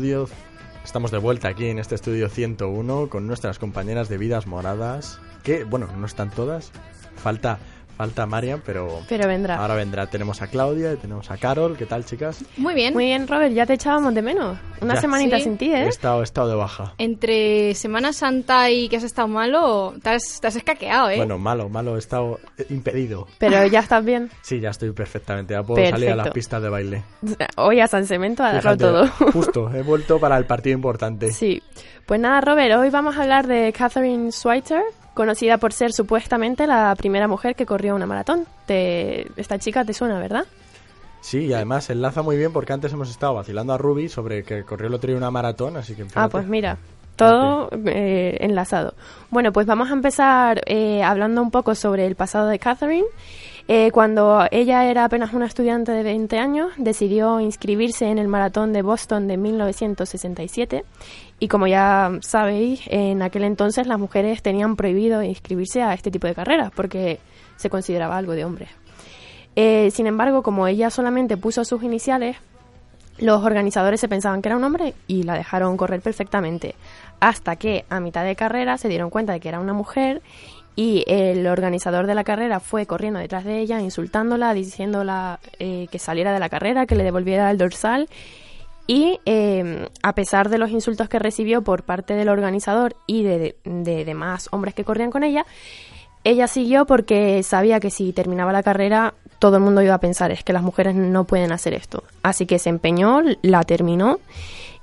I Estamos de vuelta aquí en este estudio 101 con nuestras compañeras de vidas moradas. Que, bueno, no están todas. Falta, falta Marian, pero. Pero vendrá. Ahora vendrá. Tenemos a Claudia y tenemos a Carol. ¿Qué tal, chicas? Muy bien. Muy bien, Robert, ya te echábamos de menos. Una Ya. semanita Sí. sin ti, He ¿eh? estado, he estado de baja. Entre Semana Santa y que has estado malo, te has, te has escaqueado, ¿eh? Bueno, malo, malo. He estado eh, impedido. Pero ya estás bien. Sí, ya estoy perfectamente. Ya puedo salir a las Perfecto. pistas de baile. Hoy a San Cemento ha dejado Fíjate, todo. Justo, he vuelto para el partido importante. Sí. Pues nada, Robert, hoy vamos a hablar de Catherine Schweitzer, conocida por ser supuestamente la primera mujer que corrió una maratón. Te... Esta chica te suena, ¿verdad? Sí, y además enlaza muy bien porque antes hemos estado vacilando a Ruby sobre que corrió el otro día una maratón, así que... Ah, fíjate. pues mira, todo eh, enlazado. Bueno, pues vamos a empezar eh, hablando un poco sobre el pasado de Catherine. Eh, cuando ella era apenas una estudiante de 20 años, decidió inscribirse en el maratón de Boston de 1967 y como ya sabéis, en aquel entonces las mujeres tenían prohibido inscribirse a este tipo de carreras porque se consideraba algo de hombres. Eh, sin embargo, como ella solamente puso sus iniciales, Los organizadores se pensaban que era un hombre y la dejaron correr perfectamente. Hasta que a mitad de carrera se dieron cuenta de que era una mujer y el organizador de la carrera fue corriendo detrás de ella, insultándola, diciéndola eh, que saliera de la carrera, que le devolviera el dorsal. Y eh, a pesar de los insultos que recibió por parte del organizador y de, de demás hombres que corrían con ella, ella siguió porque sabía que si terminaba la carrera todo el mundo iba a pensar es que las mujeres no pueden hacer esto. Así que se empeñó, la terminó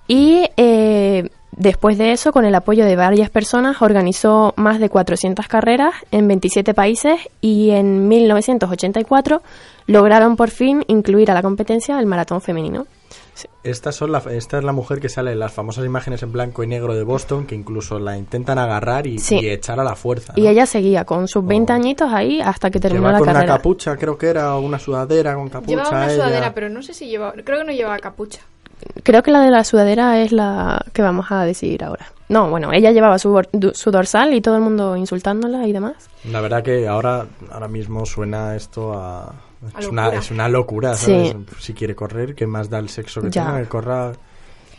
y eh, después de eso, con el apoyo de varias personas, organizó más de 400 carreras en 27 países y en 1984 lograron por fin incluir a la competencia el maratón femenino. Estas son la, esta es la mujer que sale en las famosas imágenes en blanco y negro de Boston, que incluso la intentan agarrar y, Sí. y echar a la fuerza. Y ella seguía con sus 20 añitos ahí hasta que terminó Lleva la con carrera. una capucha, creo que era, o una sudadera con capucha. Llevaba una ella. sudadera, pero no sé si llevaba. Creo que no llevaba capucha. Creo que la de la sudadera es la que vamos a decidir ahora. No, bueno, ella llevaba su dorsal y todo el mundo insultándola y demás. La verdad que ahora, ahora mismo suena esto a... Es una, locura. es una locura, Sí. ¿sabes? Si quiere correr, que más da el sexo que Ya. tenga, que corra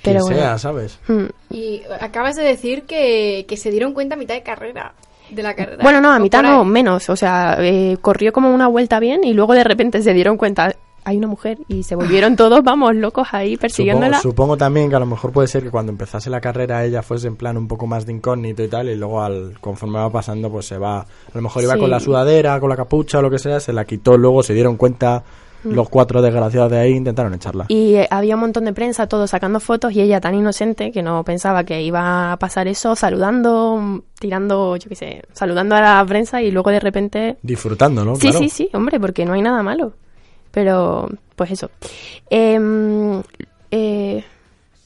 Pero quien bueno. sea, ¿sabes? Hmm. Y acabas de decir que, que se dieron cuenta a mitad de carrera. De la carrera. Bueno, no, a mitad no, menos. O sea, eh, corrió como una vuelta bien y luego de repente se dieron cuenta, hay una mujer y se volvieron todos, vamos, locos ahí Supongo, persiguiéndola. supongo también que a lo mejor puede ser que cuando empezase la carrera ella fuese en plan un poco más de incógnito y tal, y luego al conforme va pasando pues se va, a lo mejor iba Sí. con la sudadera, con la capucha o lo que sea, se la quitó, luego se dieron cuenta Mm. los cuatro desgraciados de ahí intentaron echarla. Y eh, había un montón de prensa, todos sacando fotos y ella tan inocente que no pensaba que iba a pasar eso, saludando, tirando, yo qué sé, saludando a la prensa y luego de repente Disfrutando, ¿no? Sí, Claro. sí, sí, hombre, porque no hay nada malo. Pero, pues eso. Em, eh,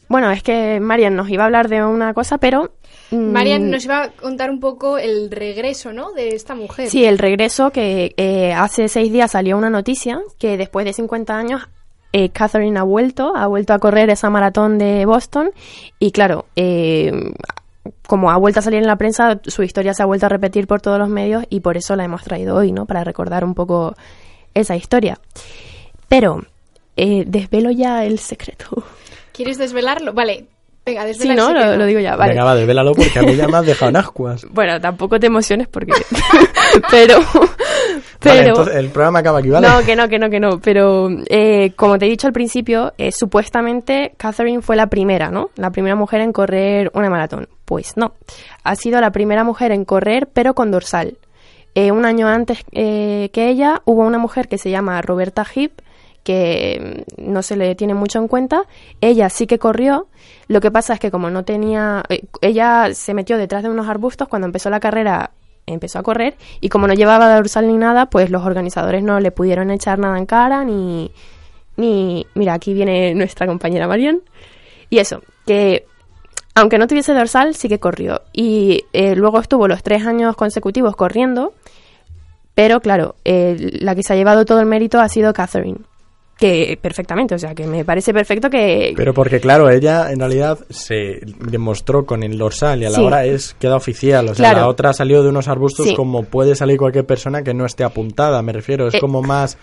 bueno, es que Marian nos iba a hablar de una cosa, pero... mm, Marian nos iba a contar un poco el regreso, ¿no? De esta mujer. Sí, el regreso que eh, hace seis días salió una noticia que después de 50 años eh, Catherine ha vuelto, ha vuelto a correr esa maratón de Boston y claro, eh, como ha vuelto a salir en la prensa, su historia se ha vuelto a repetir por todos los medios y por eso la hemos traído hoy, ¿no? Para recordar un poco esa historia. Pero, eh, desvelo ya el secreto. ¿Quieres desvelarlo? Vale, venga, Sí, desvela el ¿no? Lo, secreto. lo digo ya, vale. Venga, va, desvélalo porque a mí ya me has dejado en ascuas. Bueno, tampoco te emociones porque... pero... Vale, pero... entonces el programa acaba aquí, ¿vale? No, que no, que no, que no. Pero eh, como te he dicho al principio, eh, supuestamente Catherine fue la primera, ¿no? La primera mujer en correr una maratón. Pues no. Ha sido la primera mujer en correr, pero con dorsal. Eh, un año antes eh, que ella hubo una mujer que se llama Roberta Heap, que mm, no se le tiene mucho en cuenta. Ella sí que corrió. Lo que pasa es que como no tenía... eh, ella se metió detrás de unos arbustos cuando empezó la carrera empezó a correr y como no llevaba dorsal ni nada, pues los organizadores no le pudieron echar nada en cara ni... ni mira, aquí viene nuestra compañera Marian. Y eso, que aunque no tuviese dorsal, sí que corrió. Y eh, luego estuvo los tres años consecutivos corriendo, pero claro, eh, la que se ha llevado todo el mérito ha sido Catherine. Que perfectamente, o sea, que me parece perfecto que... Pero porque, claro, ella en realidad se demostró con el dorsal y a la Sí. hora es queda oficial. O sea, Claro. la otra salió de unos arbustos Sí. como puede salir cualquier persona que no esté apuntada, me refiero. Es Eh. como más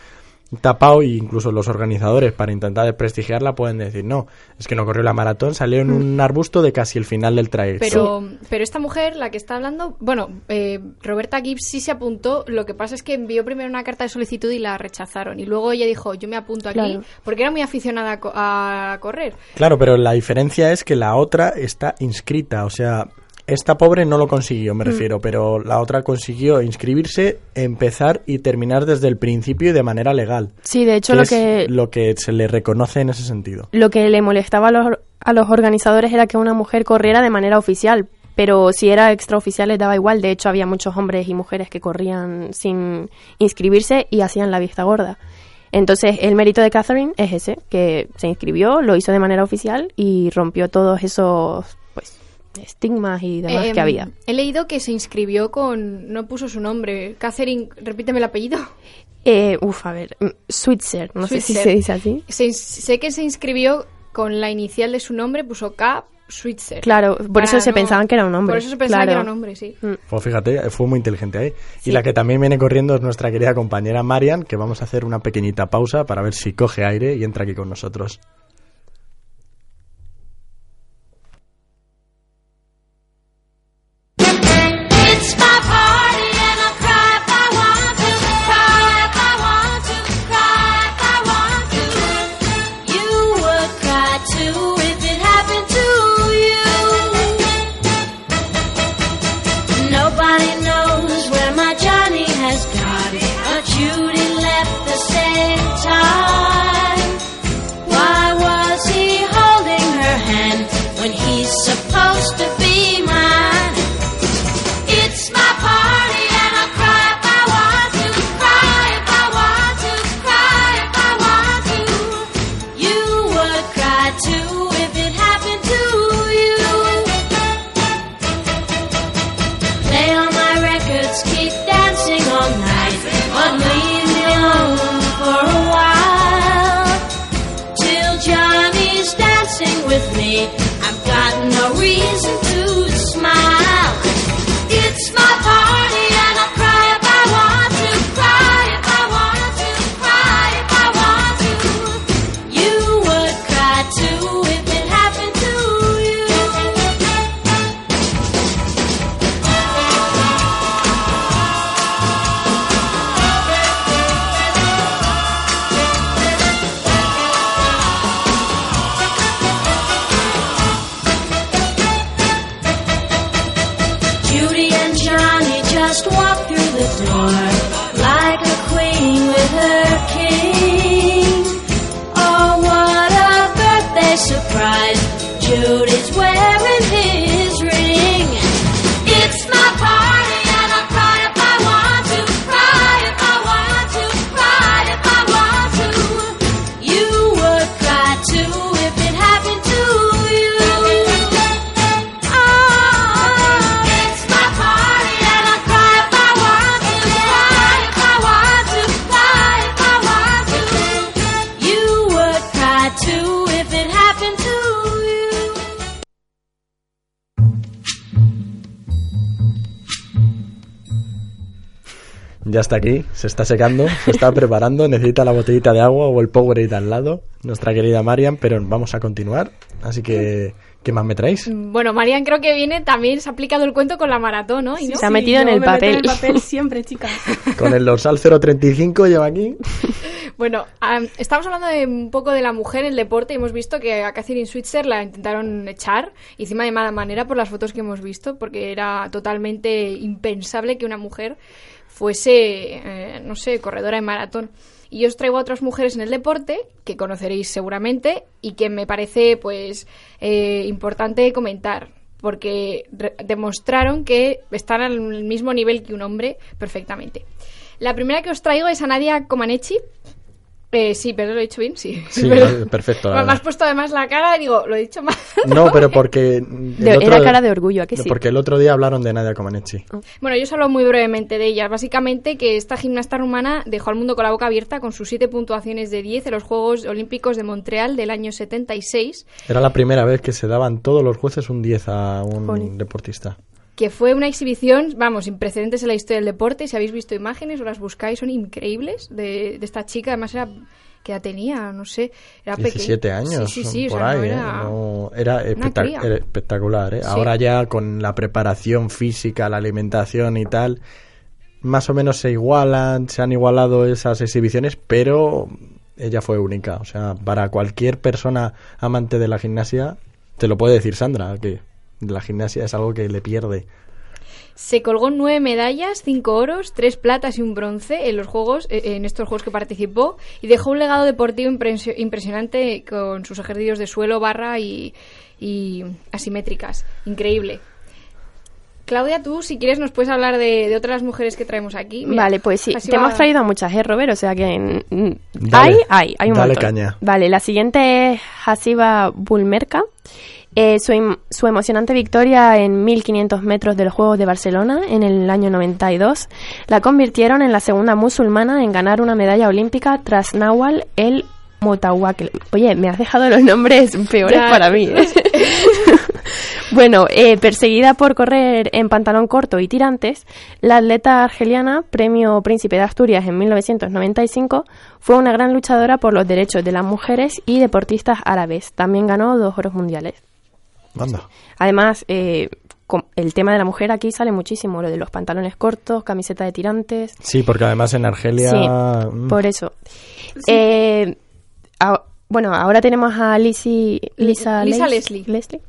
tapado y incluso los organizadores para intentar desprestigiarla pueden decir no, es que no corrió la maratón, salió en un arbusto de casi el final del trayecto. Pero, pero esta mujer, la que está hablando, bueno, eh, Roberta Gibbs sí se apuntó. Lo que pasa es que envió primero una carta de solicitud y la rechazaron. Y luego ella dijo, yo me apunto aquí, Claro. porque era muy aficionada a, co- a correr. Claro, pero la diferencia es que la otra está inscrita, o sea, esta pobre no lo consiguió, me Mm. refiero, pero la otra consiguió inscribirse, empezar y terminar desde el principio y de manera legal. Sí, de hecho lo es que... lo que se le reconoce en ese sentido. Lo que le molestaba a los, a los organizadores era que una mujer corriera de manera oficial, pero si era extraoficial les daba igual. De hecho, había muchos hombres y mujeres que corrían sin inscribirse y hacían la vista gorda. Entonces, el mérito de Catherine es ese, que se inscribió, lo hizo de manera oficial y rompió todos esos pues estigmas y demás Eh, que había. He leído que se inscribió con... No puso su nombre. Catherine, repíteme el apellido. Eh, uf, a ver, mm, Switzer, no sé si se dice así. Se sé que se inscribió con la inicial de su nombre, puso K. Switzer. Claro, por Para eso se no- pensaban que era un hombre. Por eso se pensaba claro. que era un hombre, sí. Mm. Pues fíjate, fue muy inteligente ahí. Sí. Y la que también viene corriendo es nuestra querida compañera Marian, que vamos a hacer una pequeñita pausa para ver si coge aire y entra aquí con nosotros. Está aquí, se está secando, se está preparando, necesita la botellita de agua o el Powerade al lado, nuestra querida Marian, pero vamos a continuar. Así que, ¿qué más me traéis? Bueno, Marian creo que viene también, se ha aplicado el cuento con la maratón, ¿no? Y no- Se ha metido en yo el me meto papel. en el papel siempre, chica. Con el dorsal 035 lleva aquí. Bueno, am, estamos hablando de un poco de la mujer en el deporte y hemos visto que a Catherine Switzer la intentaron echar, encima de mala manera por las fotos que hemos visto, porque era totalmente impensable que una mujer fuese, eh, no sé, corredora en maratón. Y os traigo a otras mujeres en el deporte que conoceréis seguramente y que me parece, pues, eh, importante comentar. Porque demostraron que están al mismo nivel que un hombre perfectamente. La primera que os traigo es a Nadia Comaneci. Eh, sí, pero lo he dicho bien, sí. Sí, Pero- perfecto. me has puesto además la cara y digo, lo he dicho mal. No, pero porque... era cara de orgullo, ¿a que sí? Porque el otro día hablaron de Nadia Comaneci. Bueno, yo os hablo muy brevemente de ella. Básicamente que esta gimnasta rumana dejó al mundo con la boca abierta con sus siete puntuaciones de 10 en los Juegos Olímpicos de Montreal del año 76, Era la primera vez que se daban todos los jueces un 10 a un deportista. Que fue una exhibición, vamos, sin precedentes en la historia del deporte. Si habéis visto imágenes o las buscáis, son increíbles de, de esta chica. Además era... ¿Qué edad tenía? No sé. Era pequeña. 17 años, Sí, sí, sí. o por no ahí, ¿eh? era- No- era, espectac- cría. era espectacular. ¿eh? Ahora ya con la preparación física, la alimentación y tal, más o menos se igualan, se han igualado esas exhibiciones, pero ella fue única. O sea, para cualquier persona amante de la gimnasia, te lo puede decir Sandra, que la gimnasia es algo que le pierde. Se colgó nueve medallas, cinco oros, tres platas y un bronce en los juegos, eh, en estos juegos que participó y dejó un legado deportivo impresio- impresionante con sus ejercicios de suelo, barra y, y asimétricas. Increíble. Claudia, tú, si quieres, nos puedes hablar de, de otras mujeres que traemos aquí. Mira, Vale, pues sí, te va- hemos traído a muchas, ¿eh, Robert? O sea que mm, Dale, hay, hay, hay un dale montón. caña. Vale, la siguiente es Hasiba Bulmerka. Eh, su, em- su emocionante victoria en 1500 metros de los Juegos de Barcelona en el año 92 la convirtieron en la segunda musulmana en ganar una medalla olímpica tras Nawal el Motawakil. Oye, me has dejado los nombres peores Ya, para mí. ¿eh? Bueno, eh, perseguida por correr en pantalón corto y tirantes, la atleta argeliana, premio Príncipe de Asturias en 1995, fue una gran luchadora por los derechos de las mujeres y deportistas árabes. También ganó dos oros mundiales. Anda. Además, eh, el tema de la mujer aquí sale muchísimo, lo de los pantalones cortos, camiseta de tirantes. Sí, porque además en Argelia... Sí, mm, por eso. Eh, a- bueno, ahora tenemos a Lizzie, Lisa, Lisa Leis- Leslie.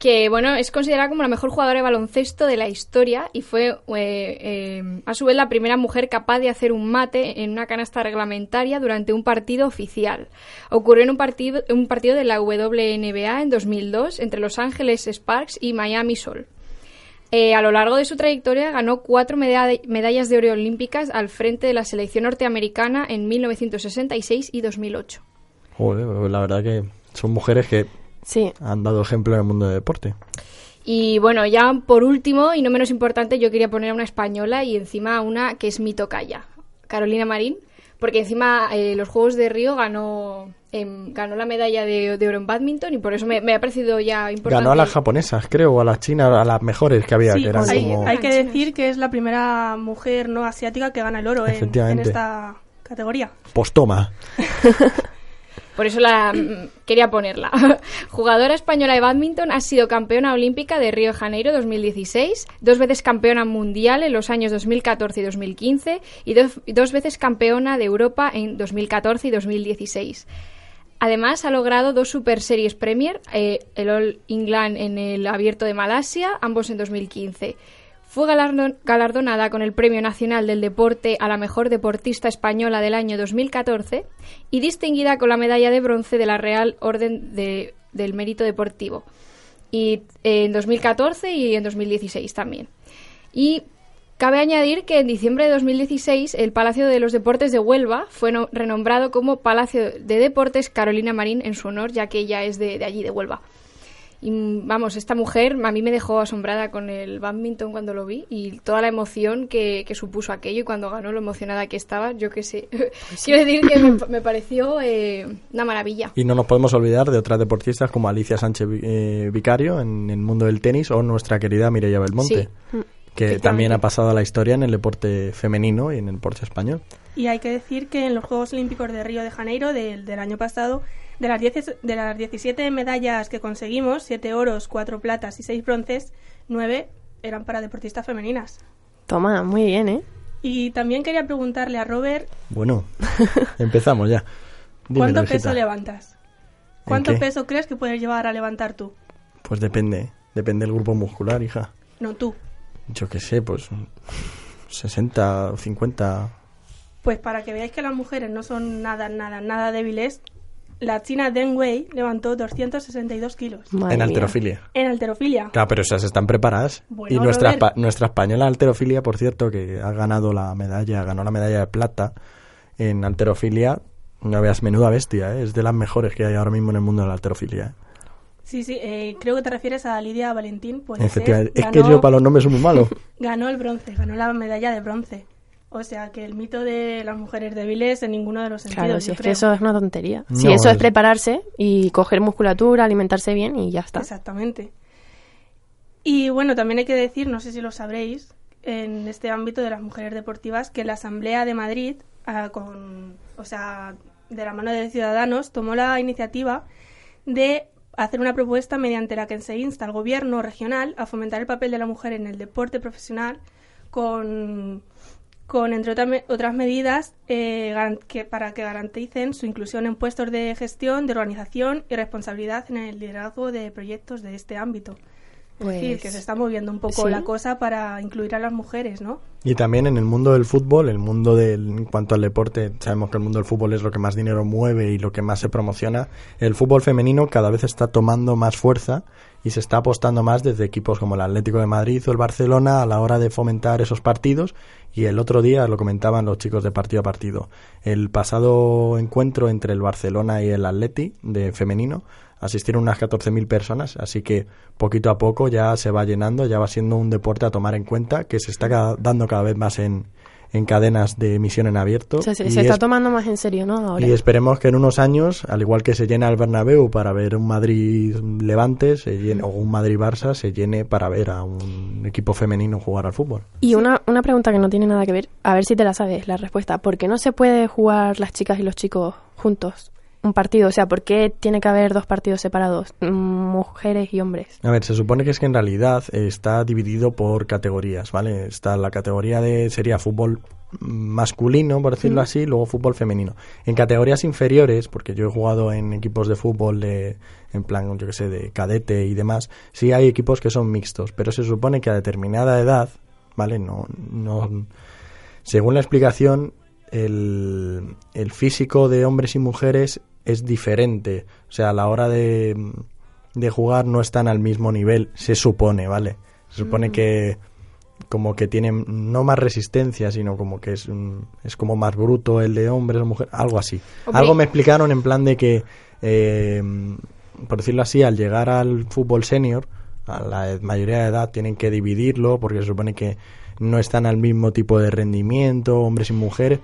Que bueno es considerada como la mejor jugadora de baloncesto de la historia y fue eh, eh, a su vez la primera mujer capaz de hacer un mate en una canasta reglamentaria durante un partido oficial. Ocurrió en un partido, un partido de la WNBA en 2002 entre Los Ángeles Sparks y Miami Sol. Eh, a lo largo de su trayectoria ganó cuatro meda- medallas de oro olímpicas al frente de la selección norteamericana en 1966 y 2008. joder, la verdad que son mujeres que Sí. han dado ejemplo en el mundo del deporte. Y bueno, ya por último, y no menos importante, yo quería poner a una española y encima a una que es mi tocaya, Carolina Marín, porque encima eh, los Juegos de Río ganó, em, ganó la medalla de, de oro en badminton y por eso me, me ha parecido ya importante. Ganó a las japonesas, creo, o a las chinas, a las mejores que había, Sí, que eran hay, como... hay que decir que es la primera mujer no asiática que gana el oro en, en esta categoría. Postoma. Por eso la mm, quería ponerla. Jugadora española de badminton, ha sido campeona olímpica de Río de Janeiro 2016, dos veces campeona mundial en los años 2014 y 2015 y dos, dos veces campeona de Europa en 2014 y 2016. Además, ha logrado dos Super Series Premier, eh, el All England en el Abierto de Malasia, ambos en 2015. Fue galardon- galardonada con el Premio Nacional del Deporte a la Mejor Deportista Española del año 2014 y distinguida con la medalla de bronce de la Real Orden de- del Mérito Deportivo. Y eh, en 2014 y en 2016 también. Y cabe añadir que en diciembre de 2016 el Palacio de los Deportes de Huelva fue no- renombrado como Palacio de Deportes Carolina Marín en su honor, ya que ella es de allí, de Huelva. Y vamos, esta mujer a mí me dejó asombrada con el badminton cuando lo vi y toda la emoción que, que supuso aquello y cuando ganó lo emocionada que estaba, yo qué sé. Quiero decir que me, me pareció eh, una maravilla. Y no nos podemos olvidar de otras deportistas como Alicia Sánchez eh, Vicario en el mundo del tenis o nuestra querida Mireia Belmonte, Sí. Que también ha pasado a la historia en el deporte femenino y en el deporte español. Y hay que decir que en los Juegos Olímpicos de Río de Janeiro del, del año pasado, de las, 10 de las 17 medallas que conseguimos, 7 oros, 4 platas y 6 bronces, 9 eran para deportistas femeninas. Toma, muy bien, ¿eh? Y también quería preguntarle a Robert, Bueno, empezamos ya. Dime, ¿cuánto Rosita. peso levantas? ¿Cuánto peso crees que puedes llevar a levantar tú? Pues depende, depende del grupo muscular, hija. No tú. Yo qué sé, pues 60 o 50. Pues para que veáis que las mujeres no son nada, nada, nada débiles, la china Deng Wei levantó 262 kilos. en alterofilia. En alterofilia. Claro, pero esas están preparadas. Bueno, y nuestra, nuestra española alterofilia, por cierto, que ha ganado la medalla, ganó la medalla de plata en alterofilia. No veas, menuda bestia, ¿eh? es de las mejores que hay ahora mismo en el mundo de la alterofilia. ¿eh? Sí, sí, eh, creo que te refieres a Lidia Valentín. Efectivamente. Es Ganó- que yo para los nombres soy muy malo. Ganó el bronce, ganó la medalla de bronce. O sea que el mito de las mujeres débiles en ninguno de los sentidos. Claro, si es que eso es una tontería. Si No, eso es es- prepararse y coger musculatura, alimentarse bien y ya está. Exactamente. Y bueno, también hay que decir, no sé si lo sabréis, en este ámbito de las mujeres deportivas, que la Asamblea de Madrid, ah, con, o sea, de la mano de Ciudadanos, tomó la iniciativa de hacer una propuesta mediante la que se insta al gobierno regional a fomentar el papel de la mujer en el deporte profesional con, con entre otras, me- otras medidas eh, que, para que garanticen su inclusión en puestos de gestión, de organización y responsabilidad en el liderazgo de proyectos de este ámbito. Es decir, Pues, que se está moviendo un poco sí. la cosa para incluir a las mujeres, ¿no? Y también en el mundo del fútbol, el mundo del, en cuanto al deporte, sabemos que el mundo del fútbol es lo que más dinero mueve y lo que más se promociona. El fútbol femenino cada vez está tomando más fuerza y se está apostando más desde equipos como el Atlético de Madrid o el Barcelona a la hora de fomentar esos partidos. Y el otro día lo comentaban los chicos de partido a partido. El pasado encuentro entre el Barcelona y el Atleti de femenino asistieron unas 14.000 personas, así que poquito a poco ya se va llenando, ya va siendo un deporte a tomar en cuenta que se está dando cada vez más en, en cadenas de emisión en abierto. O sea, se, está es- tomando más en serio, ¿no? Ahora. y esperemos que en unos años, al igual que se llena el Bernabéu para ver un Madrid-Levante se llene, o un Madrid-Barça, se llene para ver a un equipo femenino jugar al fútbol. Y una, una pregunta que no tiene nada que ver, a ver si te la sabes la respuesta. ¿Por qué no se puede jugar las chicas y los chicos juntos un partido? O sea, ¿por qué tiene que haber dos partidos separados, mujeres y hombres? A ver, se supone que es que en realidad está dividido por categorías, ¿vale? Está la categoría de, sería fútbol masculino, por decirlo Mm. así, luego fútbol femenino. En categorías inferiores, porque yo he jugado en equipos de fútbol de, en plan, yo que sé, de cadete y demás, sí hay equipos que son mixtos, pero se supone que a determinada edad, ¿vale? No, no, según la explicación, el, el físico de hombres y mujeres es diferente. O sea, a la hora de, de jugar no están al mismo nivel, se supone, ¿vale? Se supone Mm. que como que tienen no más resistencia, sino como que es, un- es como más bruto el de hombres o mujeres, algo así. Hombre. Algo me explicaron en plan de que, eh, por decirlo así, al llegar al fútbol senior, a la mayoría de edad tienen que dividirlo porque se supone que no están al mismo tipo de rendimiento, hombres y mujeres.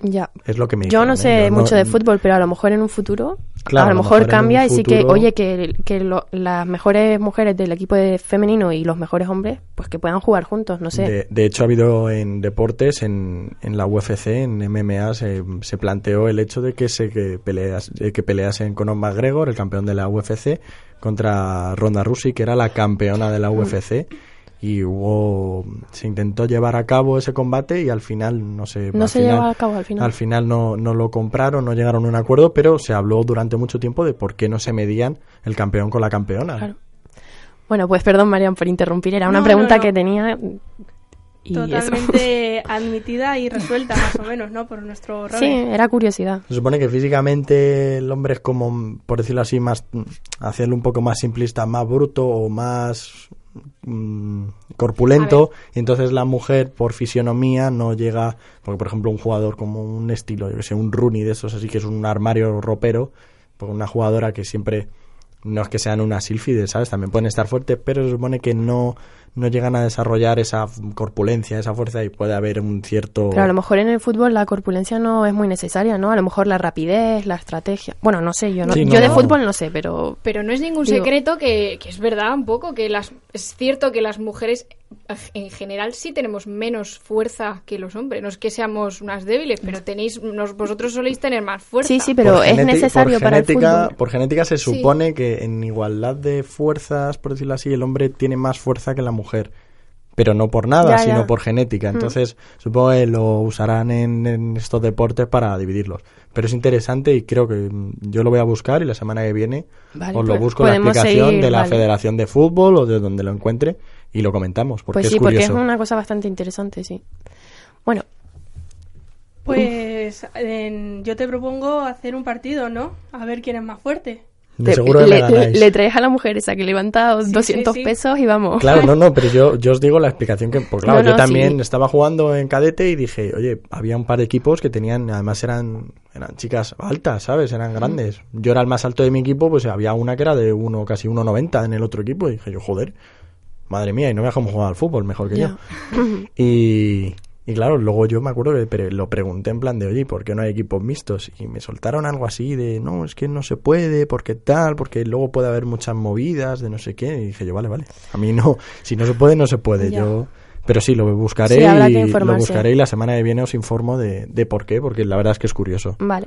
Ya. Es lo que me Yo no sé Yo mucho de fútbol, pero a lo mejor en un futuro, Claro, a lo mejor cambia y sí que, oye, que, que lo- las mejores mujeres del equipo de femenino y los mejores hombres, pues que puedan jugar juntos, no sé. De, de hecho, ha habido en deportes, en, en la UFC, en MMA, se, se planteó el hecho de que se que peleas, que peleasen Conor McGregor, el campeón de la UFC, contra Ronda Rousey, que era la campeona de la Mm. UFC. Y hubo, se intentó llevar a cabo ese combate y al final no se, No al se final- llevó a cabo al final. Al final no, no lo compraron, no llegaron a un acuerdo, pero se habló durante mucho tiempo de por qué no se medían el campeón con la campeona. Claro. Bueno, pues perdón, Marian, por interrumpir. Era una No, pregunta no, no. que tenía. Y eso. Totalmente admitida y resuelta, más o menos, ¿no? Por nuestro rol. Sí, era curiosidad. Se supone que físicamente el hombre es como, por decirlo así, más hacerlo un poco más simplista, más bruto o más mm, corpulento. Y entonces la mujer, por fisionomía, no llega. Porque, por ejemplo, un jugador como un estilo, yo que sé, un Rooney de esos, así que es un armario ropero, pues una jugadora que siempre. No es que sean unas sílfides, ¿sabes? También pueden estar fuertes, pero se supone que no, no llegan a desarrollar esa corpulencia, esa fuerza y puede haber un cierto... Pero a lo mejor en el fútbol la corpulencia no es muy necesaria, ¿no? A lo mejor la rapidez, la estrategia. Bueno, no sé, yo no, Sí, no, yo de no. fútbol no sé, pero Pero no es ningún Digo- secreto que, que es verdad un poco, que las es cierto que las mujeres en general sí tenemos menos fuerza que los hombres. No es que seamos unas débiles, pero tenéis nos- vosotros soléis tener más fuerza. Sí, sí, pero Por es necesario por para el genética, fútbol. Por genética se Sí. supone que en igualdad de fuerzas, por decirlo así, el hombre tiene más fuerza que la mujer. Pero no por nada, Ya, sino ya. por genética. Mm. Entonces, supongo que lo usarán en, en estos deportes para dividirlos. Pero es interesante y creo que mm, yo lo voy a buscar y la semana que viene Vale, os lo pues busco en la seguir, de la vale. Federación de Fútbol o de donde lo encuentre y lo comentamos. Porque pues es sí, porque es una cosa bastante interesante, sí. Bueno, Pues en- yo te propongo hacer un partido, ¿no? A ver quién es más fuerte. De te- seguro que me le, ganáis. le traes a la mujer esa que levanta Sí, 200 sí, sí. pesos y vamos. Claro, no, no, pero yo, yo os digo la explicación que, pues claro, No, yo también sí. estaba jugando en cadete y dije, oye, había un par de equipos que tenían, además eran, eran chicas altas, ¿sabes? Eran grandes. Yo era el más alto de mi equipo, pues había una que era de uno, casi 1,90 en el otro equipo y dije yo, joder, madre mía, y no me cómo jugar al fútbol, mejor que yo. Y, y claro, luego yo me acuerdo que lo pregunté en plan de, oye, ¿por qué no hay equipos mixtos? Y me soltaron algo así de, no, es que no se puede, porque tal, porque luego puede haber muchas movidas de no sé qué. Y dije yo, vale, vale. A mí no, si no se puede, no se puede. Ya. Yo, pero sí, lo buscaré Sí, y lo buscaré y la semana que viene os informo de, de por qué, porque la verdad es que es curioso. Vale.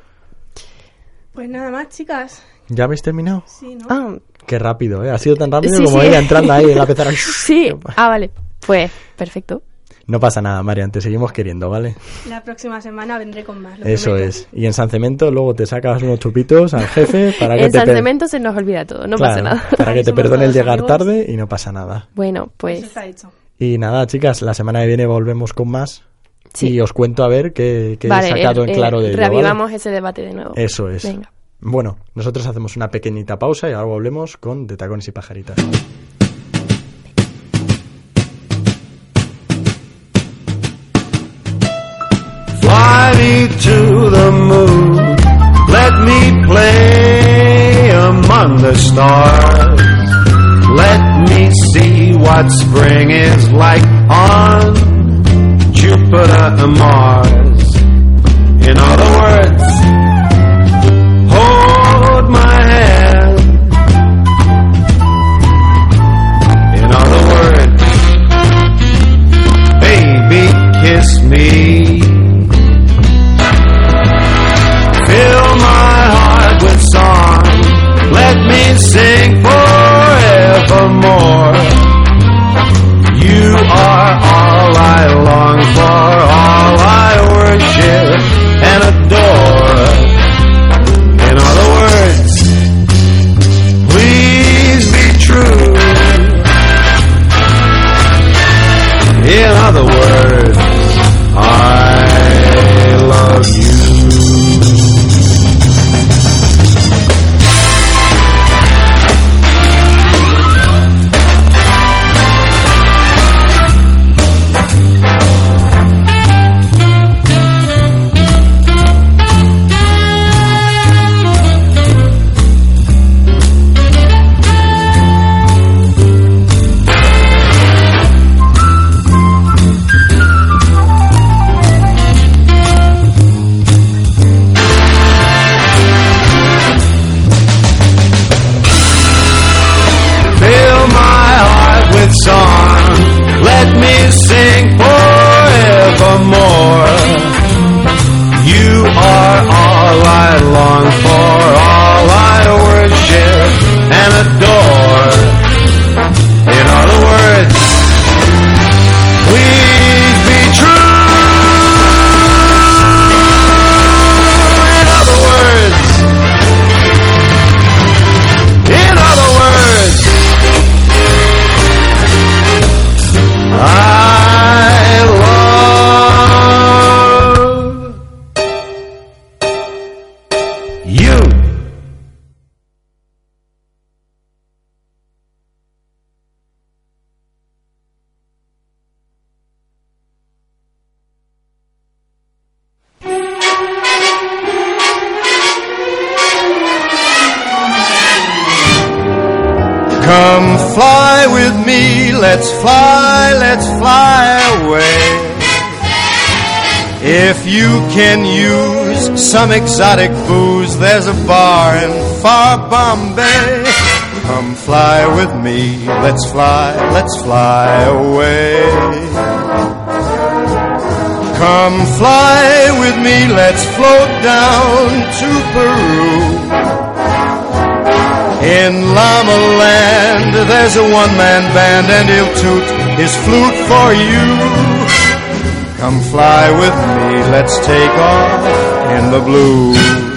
Pues nada más, chicas. ¿Ya habéis terminado? Sí, ¿no? Ah, Qué rápido, ¿eh? Ha sido tan rápido Sí, como sí. ella entrando ahí en la pezara. sí. Ah, vale. Pues, perfecto. No pasa nada, Marian, te seguimos queriendo, ¿vale? La próxima semana vendré con más. lo Eso prometo. es. Y en San Cemento luego te sacas unos chupitos al jefe para que en te San Cemento se nos olvida todo, no Claro, pasa nada. Para que te perdone el llegar amigos. tarde y no pasa nada. Bueno, Eso pues está hecho. Y nada, chicas, la semana que viene volvemos con más. Sí. Y os cuento a ver qué, qué vale, he sacado eh, en claro de ello, ¿vale? reavivamos ese debate de nuevo. Eso es. Venga. Bueno, nosotros hacemos una pequeñita pausa y ahora volvemos con De Tacones y Pajaritas. Fly me to the moon. Let me play among the stars. Let me see what spring is like on Jupiter and Mars. In other words, Bombay. Come fly with me, let's fly, let's fly away. Come fly with me, let's float down to Peru. In Llama Land, there's a one-man band and he'll toot his flute for you. Come fly with me, let's take off in the blue.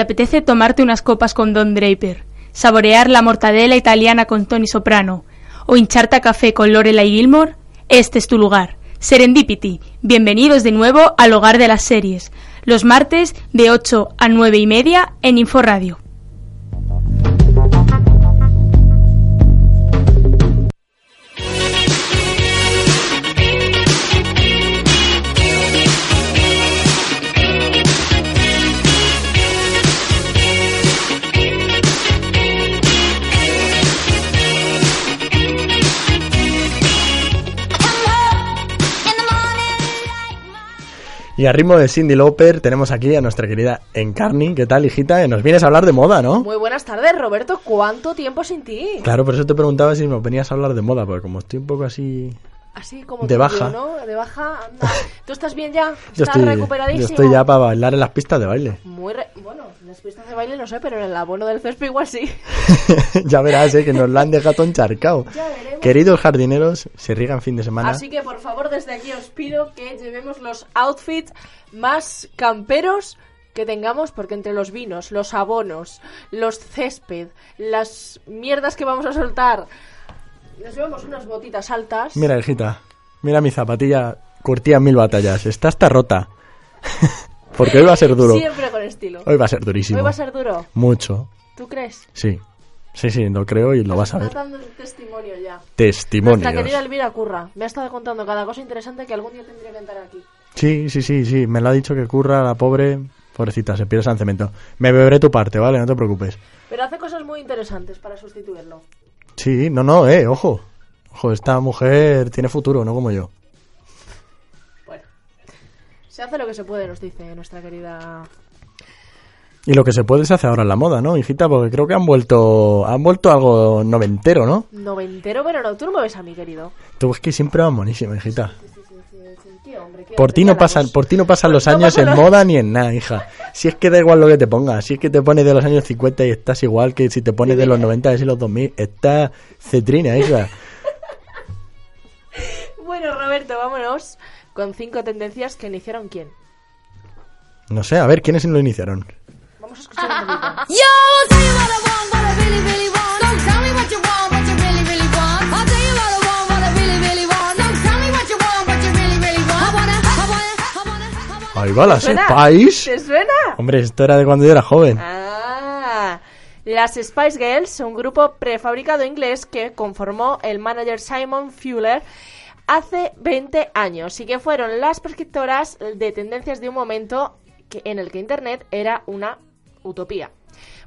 te apetece tomarte unas copas con Don Draper, saborear la mortadela italiana con Tony Soprano o hincharte a café con Lorelai Gilmore, este es tu lugar. Serendipity, bienvenidos de nuevo al hogar de las series, los martes de 8 a 9 y media en Inforadio. Y a ritmo de Cindy Lauper tenemos aquí a nuestra querida Encarni. ¿Qué tal, hijita? Nos vienes a hablar de moda, ¿no? Muy buenas tardes, Roberto. ¿Cuánto tiempo sin ti? Claro, por eso te preguntaba si me venías a hablar de moda, porque como estoy un poco así... Así como De baja. ¿no? De baja, anda. ¿Tú estás bien ya? Yo ¿Estás estoy, recuperadísimo? yo estoy ya para bailar en las pistas de baile. Muy re- Bueno, en las pistas de baile no sé, pero en el abono del césped igual sí. ya verás, ¿eh? que nos la han dejado encharcado. Queridos jardineros, se riegan fin de semana. Así que por favor, desde aquí os pido que llevemos los outfits más camperos que tengamos, porque entre los vinos, los abonos, los césped, las mierdas que vamos a soltar, nos llevamos unas botitas altas. Mira, hijita, mira mi zapatilla curtida en mil batallas. Está hasta rota. Porque hoy va a ser duro. Siempre con estilo. Hoy va a ser durísimo. Hoy va a ser duro. Mucho. ¿Tú crees? Sí. Sí, sí, lo creo y lo vas a ver. Dando testimonio ya. Testimonios. Nuestra querida Elvira Curra me ha estado contando cada cosa interesante que algún día tendría que entrar aquí. Sí, sí, sí, sí. Me lo ha dicho que curra la pobre. Pobrecita, se pierde San Cemento. Me beberé tu parte, ¿vale? No te preocupes. Pero hace cosas muy interesantes para sustituirlo. Sí, no, no, eh, ojo. Ojo, esta mujer tiene futuro, no como yo. Se hace lo que se puede, nos dice nuestra querida. Y lo que se puede se hace ahora en la moda, ¿no, hijita? Porque creo que han vuelto han vuelto algo noventero, ¿no? Noventero, pero no, tú no me ves a mí, querido. Tú es que siempre vas buenísima, hijita. ¿Qué hombre? ¿Qué Por ti ¿Qué no pasan, por ti no pasan los años en moda ni en nada, hija. Si es que da igual lo que te pongas, si es que te pones de los años 50 y estás igual que si te pones de los 90 y los 2000, estás cetrina, hija. Bueno, Roberto, vámonos con cinco tendencias que iniciaron quién. No sé, a ver, ¿quiénes lo iniciaron? Vamos a escuchar un poquito. Ahí va la ¿Suena? Spice. ¿Te suena? Hombre, esto era de cuando yo era joven. Ah, las Spice Girls, un grupo prefabricado inglés que conformó el manager Simon Fuller hace 20 años y que fueron las prescriptoras de tendencias de un momento que- en el que Internet era una utopía.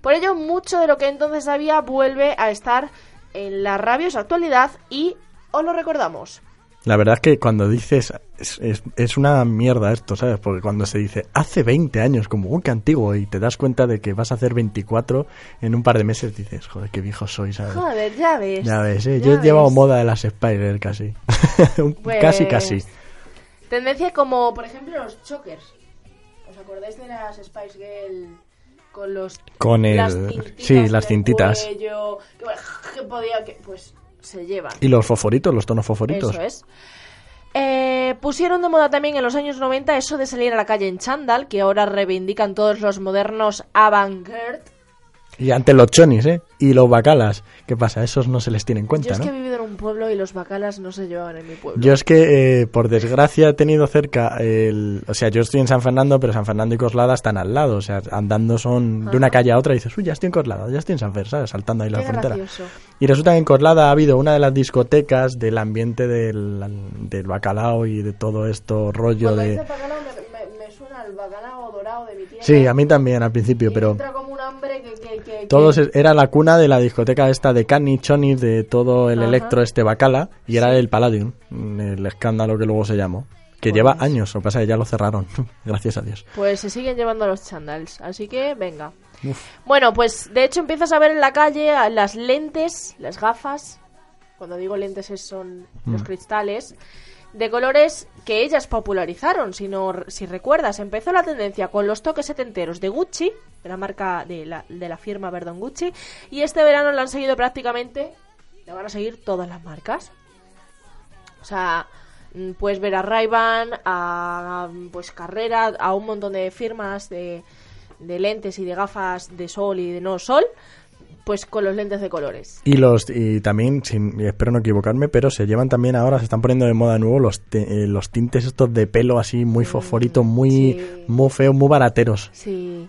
Por ello, mucho de lo que entonces había vuelve a estar en la rabiosa actualidad y os lo recordamos. La verdad es que cuando dices es, es- es una mierda esto, ¿sabes? Porque cuando se dice hace 20 años, como un antiguo, y te das cuenta de que vas a hacer 24 en un par de meses, dices, joder, qué viejo soy, ¿sabes? Joder, ya ves. Ya ves, ¿eh? ya Yo he llevado moda de las Spider casi. Pues, Casi, casi. Tendencia como, por ejemplo, los chokers. ¿Os acordáis de las Spice Girl con los Con el- las sí, las cintitas. cuello, que, bueno, que podía que pues se llevan. Y los fosforitos, los tonos fosforitos. Eso es. Eh, pusieron de moda también en los años 90 eso de salir a la calle en chándal, que ahora reivindican todos los modernos avant-garde. Y antes los chonis, ¿eh? Y los bacalas. ¿Qué pasa? Esos no se les tiene en Yo cuenta, es que he ¿no? vivido en un pueblo y los bacalas no se llevaban en mi pueblo. Yo es que, eh, por desgracia, he tenido cerca el... O sea, yo estoy en San Fernando, pero San Fernando y Coslada están al lado. O sea, andando son de una calle a otra y dices, uy, ya estoy en Coslada, ya estoy en San Fer, ¿sabes? Saltando ahí la Qué frontera. gracioso. Y resulta que en Coslada ha habido una de las discotecas del ambiente del, del bacalao y de todo esto rollo Cuando de... dices bacalao suena al bacalao dorado de mi tierra. Sí, a mí también al principio, pero... entra como un hambre que... que, que- Todos que- era la cuna de la discoteca esta de Cani, Choni, de todo el Ajá. electro este bacala, y era el Palladium, el escándalo que luego se llamó. Que Pues lleva años, lo que pasa es que ya lo cerraron, gracias a Dios. Pues se siguen llevando los chandals, así que venga. Uf. Bueno, pues de hecho empiezas a ver en la calle las lentes, las gafas, cuando digo lentes es- son los Mm. cristales, de colores que ellas popularizaron, si, no, si recuerdas. Empezó la tendencia con los toques setenteros de Gucci, de la marca de la, de la firma Verdon Gucci, y este verano lo han seguido prácticamente, le van a seguir todas las marcas. O sea, mm, puedes ver a Ray-Ban, a pues Carrera, a un montón de firmas de, de lentes y de gafas de sol y de no sol, pues con los lentes de colores. Y los y también, sin, espero no equivocarme, pero se llevan también ahora, se están poniendo de moda de nuevo los, te- eh, los tintes estos de pelo así muy fosforitos, muy, muy feos, muy barateros. Sí.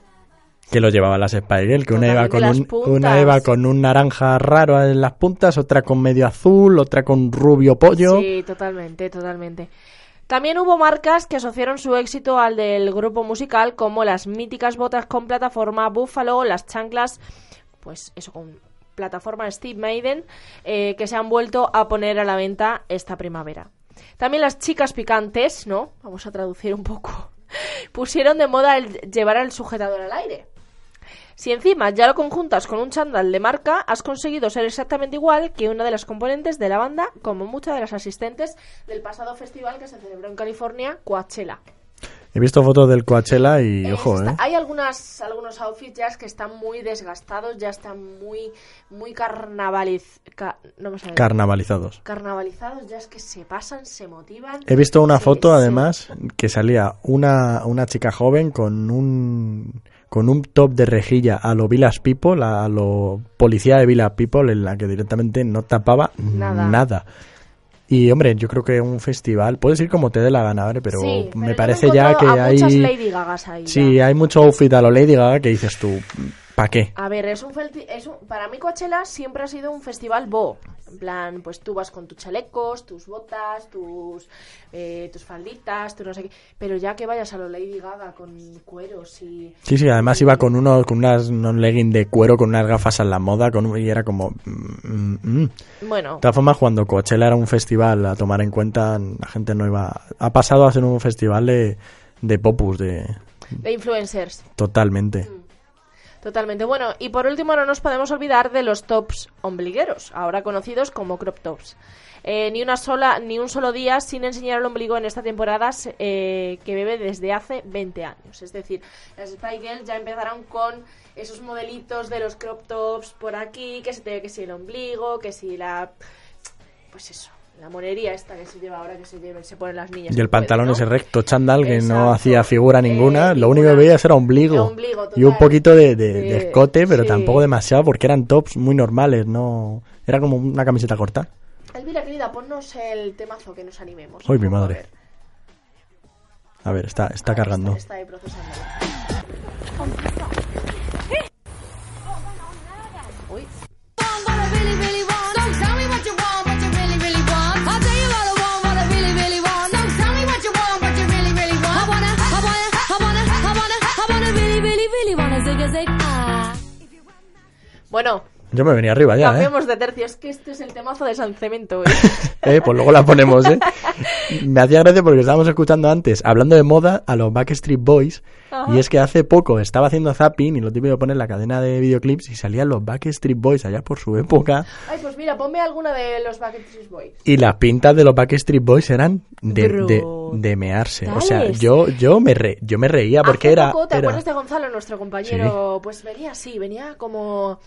Que lo llevaban las Spice Girl, que una iba con un, una iba con un naranja raro en las puntas, otra con medio azul, otra con rubio pollo. Sí, totalmente, totalmente. También hubo marcas que asociaron su éxito al del grupo musical, como las míticas botas con plataforma Buffalo, las chanclas, pues eso con plataforma Steve Maiden, eh, que se han vuelto a poner a la venta esta primavera. También las chicas picantes, ¿no? Vamos a traducir un poco. Pusieron de moda el llevar el sujetador al aire. Si encima ya lo conjuntas con un chándal de marca, has conseguido ser exactamente igual que una de las componentes de la banda, como muchas de las asistentes del pasado festival que se celebró en California, Coachella. He visto fotos del Coachella y, ojo, ¿eh? Hay algunas, algunos outfits ya que están muy desgastados, ya están muy, muy carnavaliz... ca- no me sale. Carnavalizados. Carnavalizados, ya es que se pasan, se motivan. He visto una se- foto, se- además, que salía una, una chica joven con un con un top de rejilla a lo Villas People, a lo policía de Villas People, en la que directamente no tapaba Nada. nada. Y hombre, yo creo que un festival, puedes ir como te dé la gana, ¿vale? pero, Sí, pero me parece ya que a hay... muchas Lady Gagas ahí Sí, ya. hay mucho outfit a lo Lady Gaga que dices tú, ¿para qué? A ver, es un, es un- para mí Coachella siempre ha sido un festival bo. En plan, pues tú vas con tus chalecos, tus botas, tus eh, tus falditas, tu no sé qué. Pero ya que vayas a lo Lady Gaga con cueros y... Sí, sí, además iba con unos, con unas, unos leggings de cuero, con unas gafas a la moda, con, y era como... mm, mm, mm. Bueno. De todas formas, cuando Coachella era un festival a tomar en cuenta, la gente no iba... Ha pasado a ser un festival de, de popus, de... De influencers. Totalmente. Totalmente. Bueno, y por último no nos podemos olvidar de los tops ombligueros, ahora conocidos como crop tops. Eh, ni una sola, ni un solo día sin enseñar el ombligo en esta temporada eh, que bebe desde hace 20 años. Es decir, las Spy Girls ya empezaron con esos modelitos de los crop tops por aquí, que se te ve que si el ombligo, que si la... Pues eso. La monería esta que se lleva ahora, que se, lleven, se ponen las niñas. Y el pantalón ¿no? ese recto chándal que no Exacto. hacía figura ninguna. Eh, Lo único que veías era ombligo. Ombligo, y un poquito de, de- De- de escote, pero sí. tampoco demasiado porque eran tops muy normales. no Era como una camiseta corta. Elvira, querida, ponnos el temazo que nos animemos. Uy, mi a madre. ver. A ver, está, está cargando. Está ahí procesándolo. Uy. Bueno, Yo me venía arriba ya, ¿eh? cambiemos de tercio. Es que este es el temazo de San Cemento. ¿eh? Eh, Pues luego la ponemos, ¿eh? Me hacía gracia porque estábamos escuchando antes, hablando de moda, a los Backstreet Boys. Ajá. Y es que hace poco estaba haciendo zapping y lo típico de poner la cadena de videoclips y salían los Backstreet Boys allá por su época. Ay, pues mira, ponme alguna de los Backstreet Boys. Y las pintas de los Backstreet Boys eran de, de, Bro. de mearse. O sea, yo, yo, me re- yo me reía porque Hace era... poco, ¿te era- acuerdas de Gonzalo, nuestro compañero? Pues venía así, venía como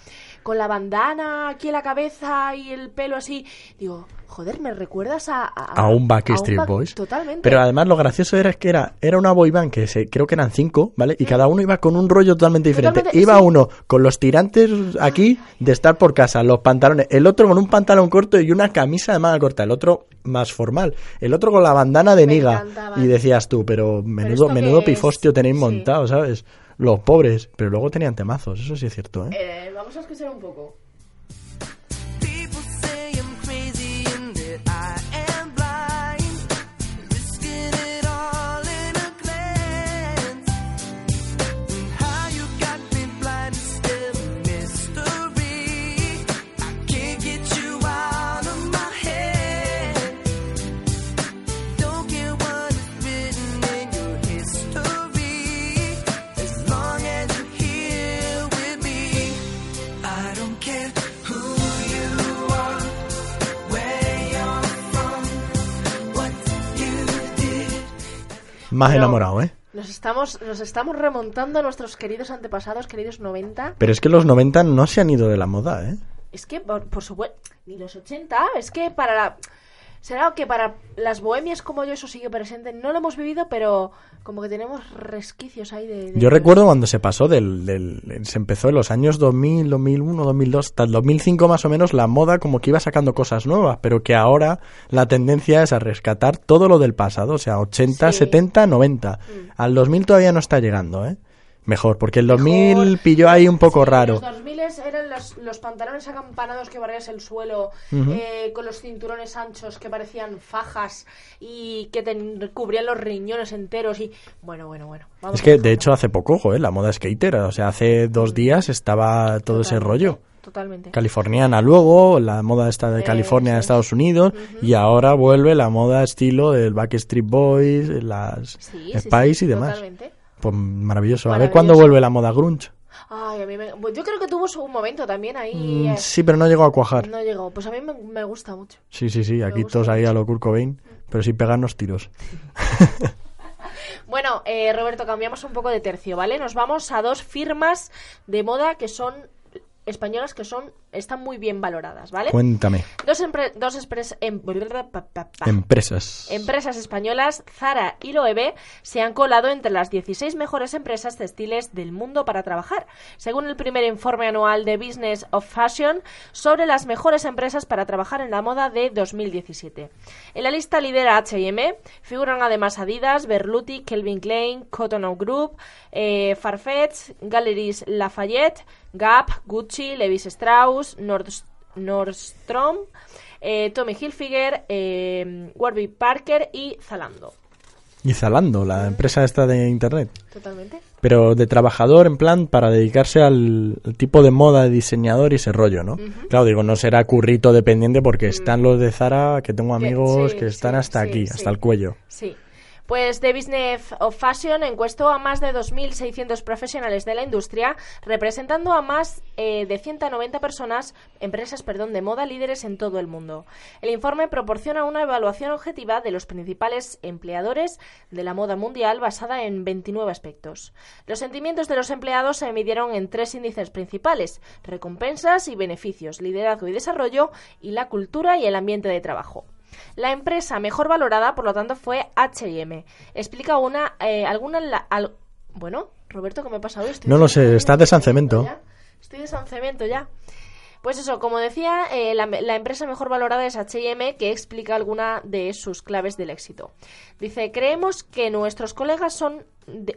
con la bandana aquí en la cabeza y el pelo así. Digo, joder, ¿me recuerdas a... a un Backstreet Back- Boys. Totalmente. Pero además lo gracioso era que era, era una boy band que se, creo que eran cinco, ¿vale? Y cada uno iba con un rollo totalmente diferente. Totalmente, iba sí. uno con los tirantes aquí de estar por casa, los pantalones, el otro con un pantalón corto y una camisa de manga corta, el otro más formal, el otro con la bandana de Me niga. Y decías tú, pero menudo, menudo pifostio tenéis Sí. montado, ¿sabes? Los pobres, pero luego tenían temazos, eso sí es cierto, ¿eh? Eh, vamos a escuchar un poco. Más Pero- enamorado, ¿eh? Nos estamos, nos estamos remontando a nuestros queridos antepasados, queridos 90. Pero es que los 90 no se han ido de la moda, ¿eh? Es que, por, por supuesto, ni los 80, es que para la... Será que para las bohemias como yo eso sigue presente. No lo hemos vivido, pero como que tenemos resquicios ahí de... de- Yo recuerdo cuando se pasó del, del- se empezó en los años 2000, 2001, 2002, hasta el 2005 más o menos la moda como que iba sacando cosas nuevas, pero que ahora la tendencia es a rescatar todo lo del pasado, o sea, 80, Sí. 70, 90. Al 2000 todavía no está llegando, ¿eh? Mejor, porque el 2000 pilló ahí un poco raro. Los 2000 eran los, los pantalones acampanados que barrías el suelo, Ujú. eh, con los cinturones anchos que parecían fajas y que te cubrían los riñones enteros y... Bueno, bueno, bueno. vamos Es que de hecho hace poco, ¿eh? la moda skater, o sea, hace dos días estaba todo ese rollo. Totalmente. californiana luego, la moda esta de California de Estados Unidos, y ahora vuelve la moda estilo del Backstreet Boys, las Sí, sí, Spice sí, y demás. totalmente. Pues maravilloso. A ver cuándo vuelve la moda grunge. Ay, a mí me- pues yo creo que tuvo un momento también ahí. Mm, eh, sí, pero no llegó a cuajar. No llegó. Pues a mí me, me gusta mucho. Sí, sí, sí, aquí todos ahí a lo Kurt Cobain, pero sin pegarnos tiros. Bueno, eh, Roberto, cambiamos un poco de tercio, ¿vale? Nos vamos a dos firmas de moda que son españolas que son están muy bien valoradas, ¿vale? Cuéntame. Dos, empre- dos expres- em- pa, pa, pa. Empresas. Empresas españolas, Zara y Loewe, se han colado entre las 16 mejores empresas textiles del mundo para trabajar, según el primer informe anual de Business of Fashion sobre las mejores empresas para trabajar en la moda de 2017. En la lista lidera H&M, figuran además Adidas, Berluti, Calvin Klein, Cotton On Group, eh, Farfetch, Galleries Lafayette, Gap, Gucci, Levis Strauss, Nordst- Nordstrom, eh, Tommy Hilfiger, eh, Warby Parker y Zalando. Y Zalando, la empresa esta de internet. Totalmente. Pero de trabajador, en plan, para dedicarse al, al tipo de moda, de diseñador y ese rollo, ¿no? Claro, digo, no será currito dependiente porque están los de Zara, que tengo amigos sí, que están sí, hasta sí, aquí, hasta el cuello. Sí. Pues The Business of Fashion encuestó a más de 2.600 profesionales de la industria, representando a más eh, de 190 personas, empresas perdón, de moda líderes en todo el mundo. El informe proporciona una evaluación objetiva de los principales empleadores de la moda mundial basada en 29 aspectos. Los sentimientos de los empleados se midieron en tres índices principales, recompensas y beneficios, liderazgo y desarrollo, y la cultura y el ambiente de trabajo. La empresa mejor valorada, por lo tanto, fue H&M. Explica una, eh, alguna, la- al- bueno, Roberto, ¿qué me ha pasado? Estoy No lo sé, estás de San Cemento. ya. Estoy de San Cemento ya. Pues eso, como decía, eh, la, empresa mejor valorada es H&M, que explica alguna de sus claves del éxito. Dice, creemos que nuestros colegas son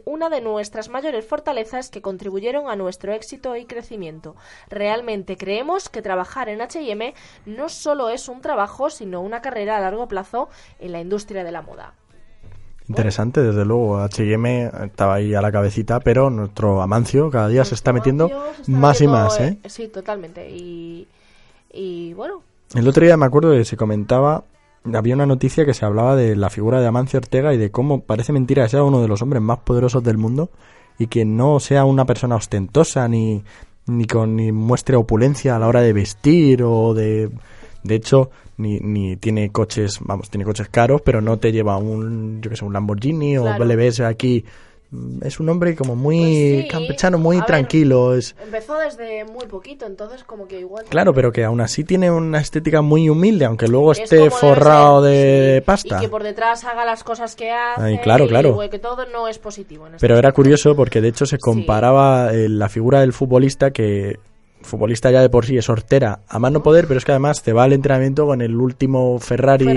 una de nuestras mayores fortalezas que contribuyeron a nuestro éxito y crecimiento. Realmente creemos que trabajar en H&M no solo es un trabajo, sino una carrera a largo plazo en la industria de la moda. Interesante, desde luego. H&M estaba ahí a la cabecita, pero nuestro Amancio cada día se está metiendo Se está más y más, ¿eh? Sí, totalmente. Y, y bueno, El otro día me acuerdo que se comentaba, había una noticia que se hablaba de la figura de Amancio Ortega y de cómo parece mentira que sea uno de los hombres más poderosos del mundo y que no sea una persona ostentosa ni, ni con ni muestre opulencia a la hora de vestir o de de hecho ni, ni tiene coches vamos tiene coches caros pero no te lleva un yo que sé un Lamborghini Claro. o ves aquí mm, es un hombre como muy Pues sí, campechano muy a ver, tranquilo es empezó desde muy poquito, entonces como que igual... Claro, pero que aún así tiene una estética muy humilde, aunque luego Es esté forrado de sí, pasta. Y que por detrás haga las cosas que hace. Ay, claro, y claro. que todo no es positivo. En este Pero era curioso porque de hecho se comparaba eh, la figura del futbolista que futbolista ya de por sí es hortera a más no poder, pero es que además te va al entrenamiento con el último Ferrari,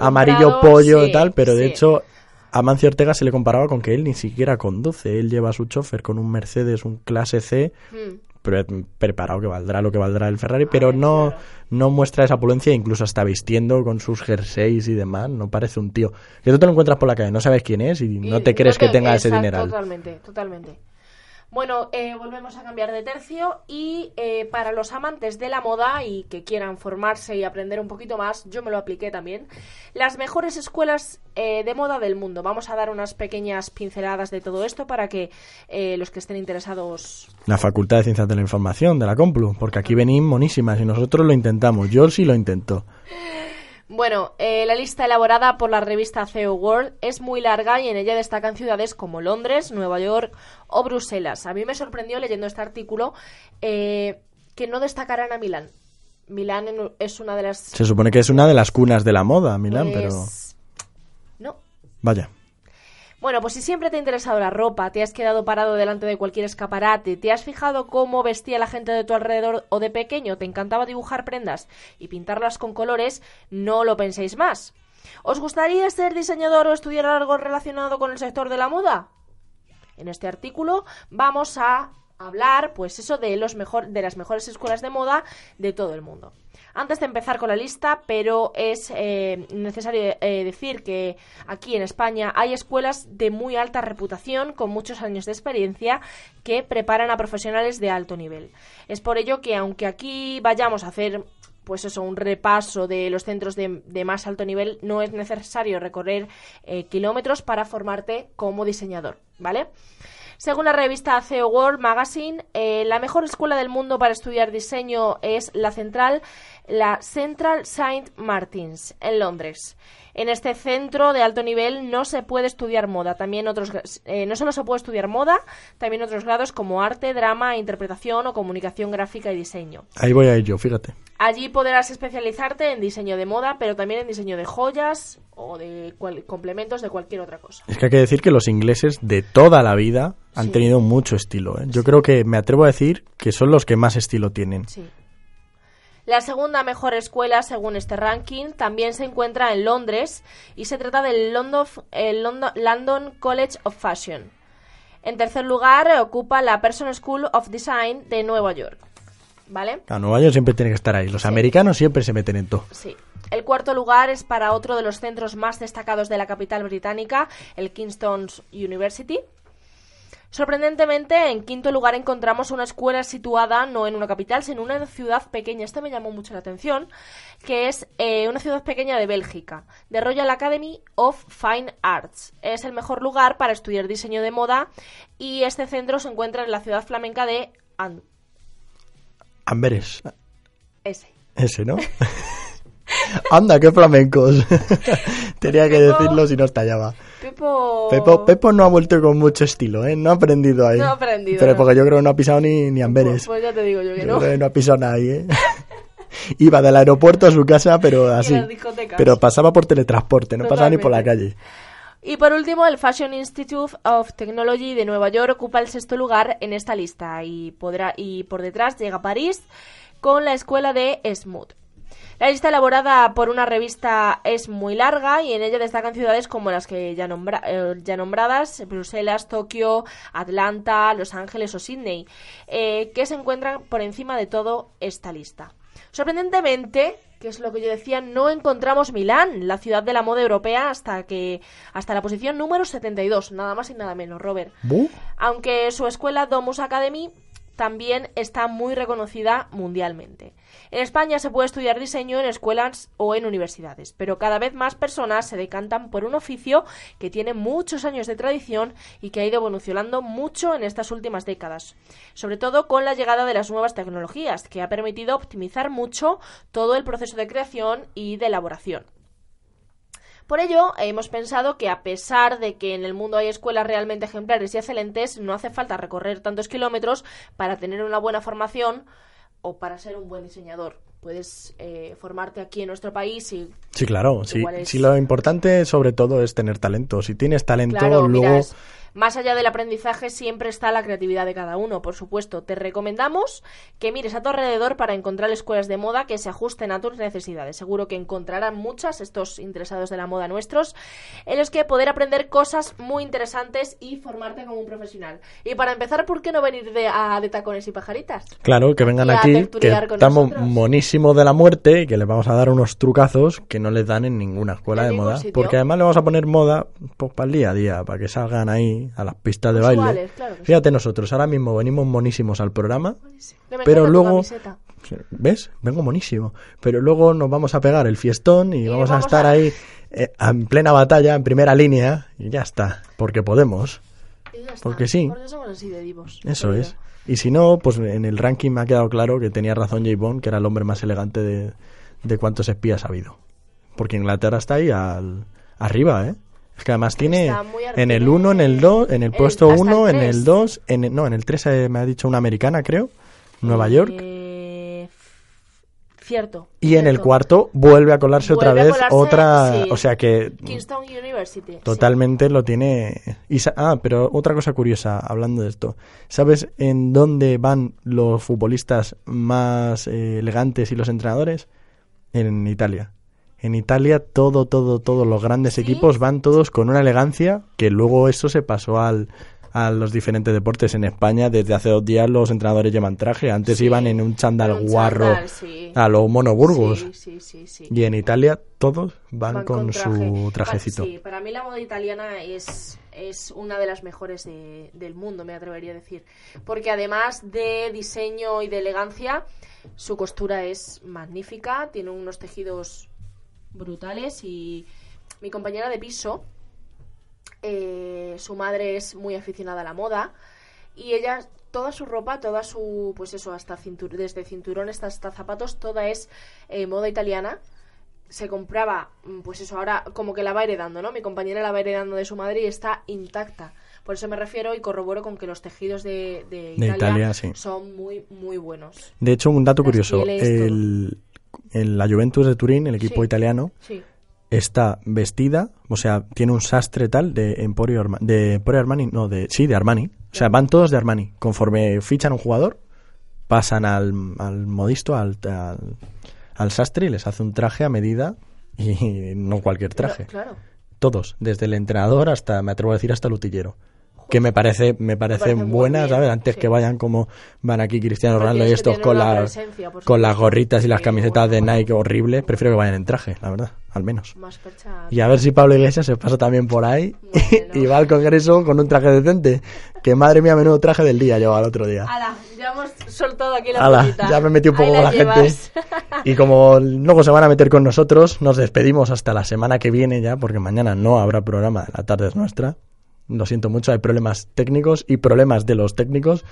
amarillo pollo sí, y tal, pero de hecho a Mancio Ortega se le comparaba con que él ni siquiera conduce, él lleva a su chofer con un Mercedes, un clase C, Mm. pero preparado que valdrá lo que valdrá el Ferrari, pero no, no muestra esa opulencia, incluso está vistiendo con sus jerseys y demás, no parece un tío. Que tú te lo encuentras por la calle, no sabes quién es y, no te crees que tenga ese dineral. Totalmente, totalmente. Bueno, eh, volvemos a cambiar de tercio y eh, para los amantes de la moda y que quieran formarse y aprender un poquito más, yo me lo apliqué también, las mejores escuelas eh, de moda del mundo. Vamos a dar unas pequeñas pinceladas de todo esto para que eh, los que estén interesados La Facultad de Ciencias de la Información de la Complu, porque aquí venimos monísimas y nosotros lo intentamos. Yo sí lo intento. Bueno, eh, la lista elaborada por la revista CEO World es muy larga y en ella destacan ciudades como Londres, Nueva York o Bruselas. A mí me sorprendió leyendo este artículo eh, que no destacaran a Milán. Milán es una de las... Se supone que es una de las cunas de la moda, Milán, pero Pues, No. vaya. Bueno, pues si siempre te ha interesado la ropa, te has quedado parado delante de cualquier escaparate, te has fijado cómo vestía la gente de tu alrededor o de pequeño te encantaba dibujar prendas y pintarlas con colores, no lo penséis más. ¿Os gustaría ser diseñador o estudiar algo relacionado con el sector de la moda? En este artículo vamos a hablar, pues eso, de los de las mejores escuelas de moda de todo el mundo. Antes de empezar con la lista, pero es eh, necesario eh, decir que aquí en España hay escuelas de muy alta reputación, con muchos años de experiencia, que preparan a profesionales de alto nivel. Es por ello que aunque aquí vayamos a hacer pues eso, un repaso de los centros de, más alto nivel, no es necesario recorrer eh, kilómetros para formarte como diseñador, ¿vale? Según la revista CEO World Magazine, la mejor escuela del mundo para estudiar diseño es la central, la Central Saint Martins, en Londres. En este centro de alto nivel no se puede estudiar moda, también otros, eh, no solo se puede estudiar moda, también otros grados como arte, drama, interpretación o comunicación gráfica y diseño. Ahí voy a ir yo, fíjate. Allí podrás especializarte en diseño de moda, pero también en diseño de joyas o de cual- complementos de cualquier otra cosa. Es que hay que decir que los ingleses de toda la vida han Sí. tenido mucho estilo. ¿eh? Yo creo que me atrevo a decir que son los que más estilo tienen. Sí. La segunda mejor escuela, según este ranking, también se encuentra en Londres y se trata del London, el London, London College of Fashion. En tercer lugar, eh, ocupa la Person School of Design de Nueva York. ¿Vale? A Nueva York siempre tiene que estar ahí. Los americanos siempre se meten en todo. Sí. El cuarto lugar es para otro de los centros más destacados de la capital británica, el Kingston University. Sorprendentemente, en quinto lugar encontramos una escuela situada no en una capital, sino en una ciudad pequeña. Esta me llamó mucho la atención, que es eh, una ciudad pequeña de Bélgica, de Royal Academy of Fine Arts. Es el mejor lugar para estudiar diseño de moda y este centro se encuentra en la ciudad flamenca de Amberes. ese. Ese, ¿no? Anda, qué flamencos. Tenía que decirlo si no estallaba. Pepo... Pepo, Pepo no ha vuelto con mucho estilo, ¿eh? No ha aprendido ahí. No ha aprendido, Pero no. porque yo creo que no ha pisado ni, ni Amberes. Pues ya te digo yo que Yo no. creo que no ha pisado ahí, ¿eh? Iba del aeropuerto a su casa, pero así. Pero pasaba por teletransporte, no pasaba ni por la calle. Y por último, el Fashion Institute of Technology de Nueva York ocupa el sexto lugar en esta lista y, podrá, y por detrás llega París con la escuela de Smooth. La lista elaborada por una revista es muy larga y en ella destacan ciudades como las que ya, nombra- eh, ya nombradas, Bruselas, Tokio, Atlanta, Los Ángeles o Sydney, eh, que se encuentran por encima de todo esta lista. Sorprendentemente, que es lo que yo decía, no encontramos Milán, la ciudad de la moda europea, hasta que hasta la posición número 72, nada más y nada menos, Robert. Aunque su escuela Domus Academy también está muy reconocida mundialmente. En España se puede estudiar diseño en escuelas o en universidades, pero cada vez más personas se decantan por un oficio que tiene muchos años de tradición y que ha ido evolucionando mucho en estas últimas décadas, sobre todo con la llegada de las nuevas tecnologías, que ha permitido optimizar mucho todo el proceso de creación y de elaboración. Por ello, hemos pensado que a pesar de que en el mundo hay escuelas realmente ejemplares y excelentes, no hace falta recorrer tantos kilómetros para tener una buena formación o para ser un buen diseñador. Puedes eh, formarte aquí en nuestro país y Sí, claro. Sí, Igual es- sí, lo importante sobre todo es tener talento. Si tienes talento, Claro, luego... más allá del aprendizaje siempre está la creatividad de cada uno, por supuesto. Te recomendamos que mires a tu alrededor para encontrar escuelas de moda que se ajusten a tus necesidades. Seguro que encontrarán muchas, estos interesados de la moda nuestros, en los que poder aprender cosas muy interesantes y formarte como un profesional. Y para empezar, ¿por qué no venir de, a, de tacones y pajaritas? Claro, que vengan Y aquí, que estamos monísimos de la muerte que les vamos a dar unos trucazos que no les dan en ninguna escuela de moda. sitio. Porque además le vamos a poner moda pues, para el día a día, para que salgan ahí a las pistas de baile. Claro sí. Fíjate nosotros, ahora mismo venimos monísimos al programa, pero luego... ¿Ves? Vengo monísimo. Pero luego nos vamos a pegar el fiestón y, vamos, a estar a- ahí eh, en plena batalla, en primera línea, y ya está. Porque podemos. Y ya está, Porque sí. Porque somos así de divos. Eso es. Y si no, pues en el ranking me ha quedado claro que tenía razón J. Bond, que era el hombre más elegante de, de cuantos espías ha habido. Porque Inglaterra está ahí al, arriba, ¿eh? Es que además tiene en el tiene 1, en el 2, en el puesto hasta el 1, en el 2, en el, no, en el 3 me ha dicho una americana, creo, Nueva York. Eh, cierto. Y en el cuarto vuelve a colarse otra Vuelve vez colarse, otra, sí. o sea que Kingston University. sí. totalmente lo tiene. y ah, pero otra cosa curiosa hablando de esto, ¿sabes en dónde van los futbolistas más eh, elegantes y los entrenadores? En Italia. En Italia todo, todo, todos los grandes equipos van todos con una elegancia que luego eso se pasó al a los diferentes deportes en España desde hace dos días los entrenadores llevan traje antes Sí, iban en un un guarro sí. a los monoburgos Sí, y en Italia todos van, Van con, traje. su trajecito. Sí, para mí la moda italiana es, es una de las mejores de- del mundo, me atrevería a decir. Porque además de diseño y de elegancia, su costura es magnífica, tiene unos tejidos brutales y mi compañera de piso, eh, su madre es muy aficionada a la moda y ella toda su ropa, toda su pues eso hasta cintur desde cinturones hasta zapatos, toda es eh, moda italiana. Se compraba, mm, pues eso, ahora como que la va heredando, ¿no? Mi compañera la va heredando de su madre y está intacta. Por eso me refiero y corroboro con que los tejidos de, de Italia, Italia, sí. son muy, muy buenos. De hecho, un dato Las curioso, pieles, el, el- la Juventus de Turín, el equipo Sí. italiano, Sí. está vestida, o sea, tiene un sastre tal de Emporio, Arma- de Emporio Armani, no, de sí, de Armani. O sea, van todos de Armani. Conforme fichan un jugador, pasan al, al modisto, al, al, al sastre y les hace un traje a medida y no cualquier traje. Claro. Todos, desde el entrenador hasta, me atrevo a decir, hasta el utillero. Que me parece, me parece, parece muy buena, bien, ¿sabes? Antes sí. que vayan como van aquí Cristiano Ronaldo y estos con, las con las gorritas y las camisetas de Nike horribles. Prefiero que vayan en traje, la verdad, al menos. Más. Y a ver si Pablo Iglesias se pasa también por ahí y va al Congreso con un traje decente. Que madre mía, menudo traje del día llevaba el otro día. Ala, ya hemos soltado aquí la Ala, ya me metí un poco con la gente. Y como luego se van a meter con nosotros, nos despedimos hasta la semana que viene ya, porque mañana no habrá programa, la tarde es nuestra. Lo siento mucho, hay problemas técnicos y problemas de los técnicos.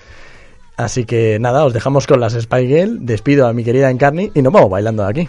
Así que nada, os dejamos con las Spy despido a mi querida Encarni y nos vamos bailando de aquí.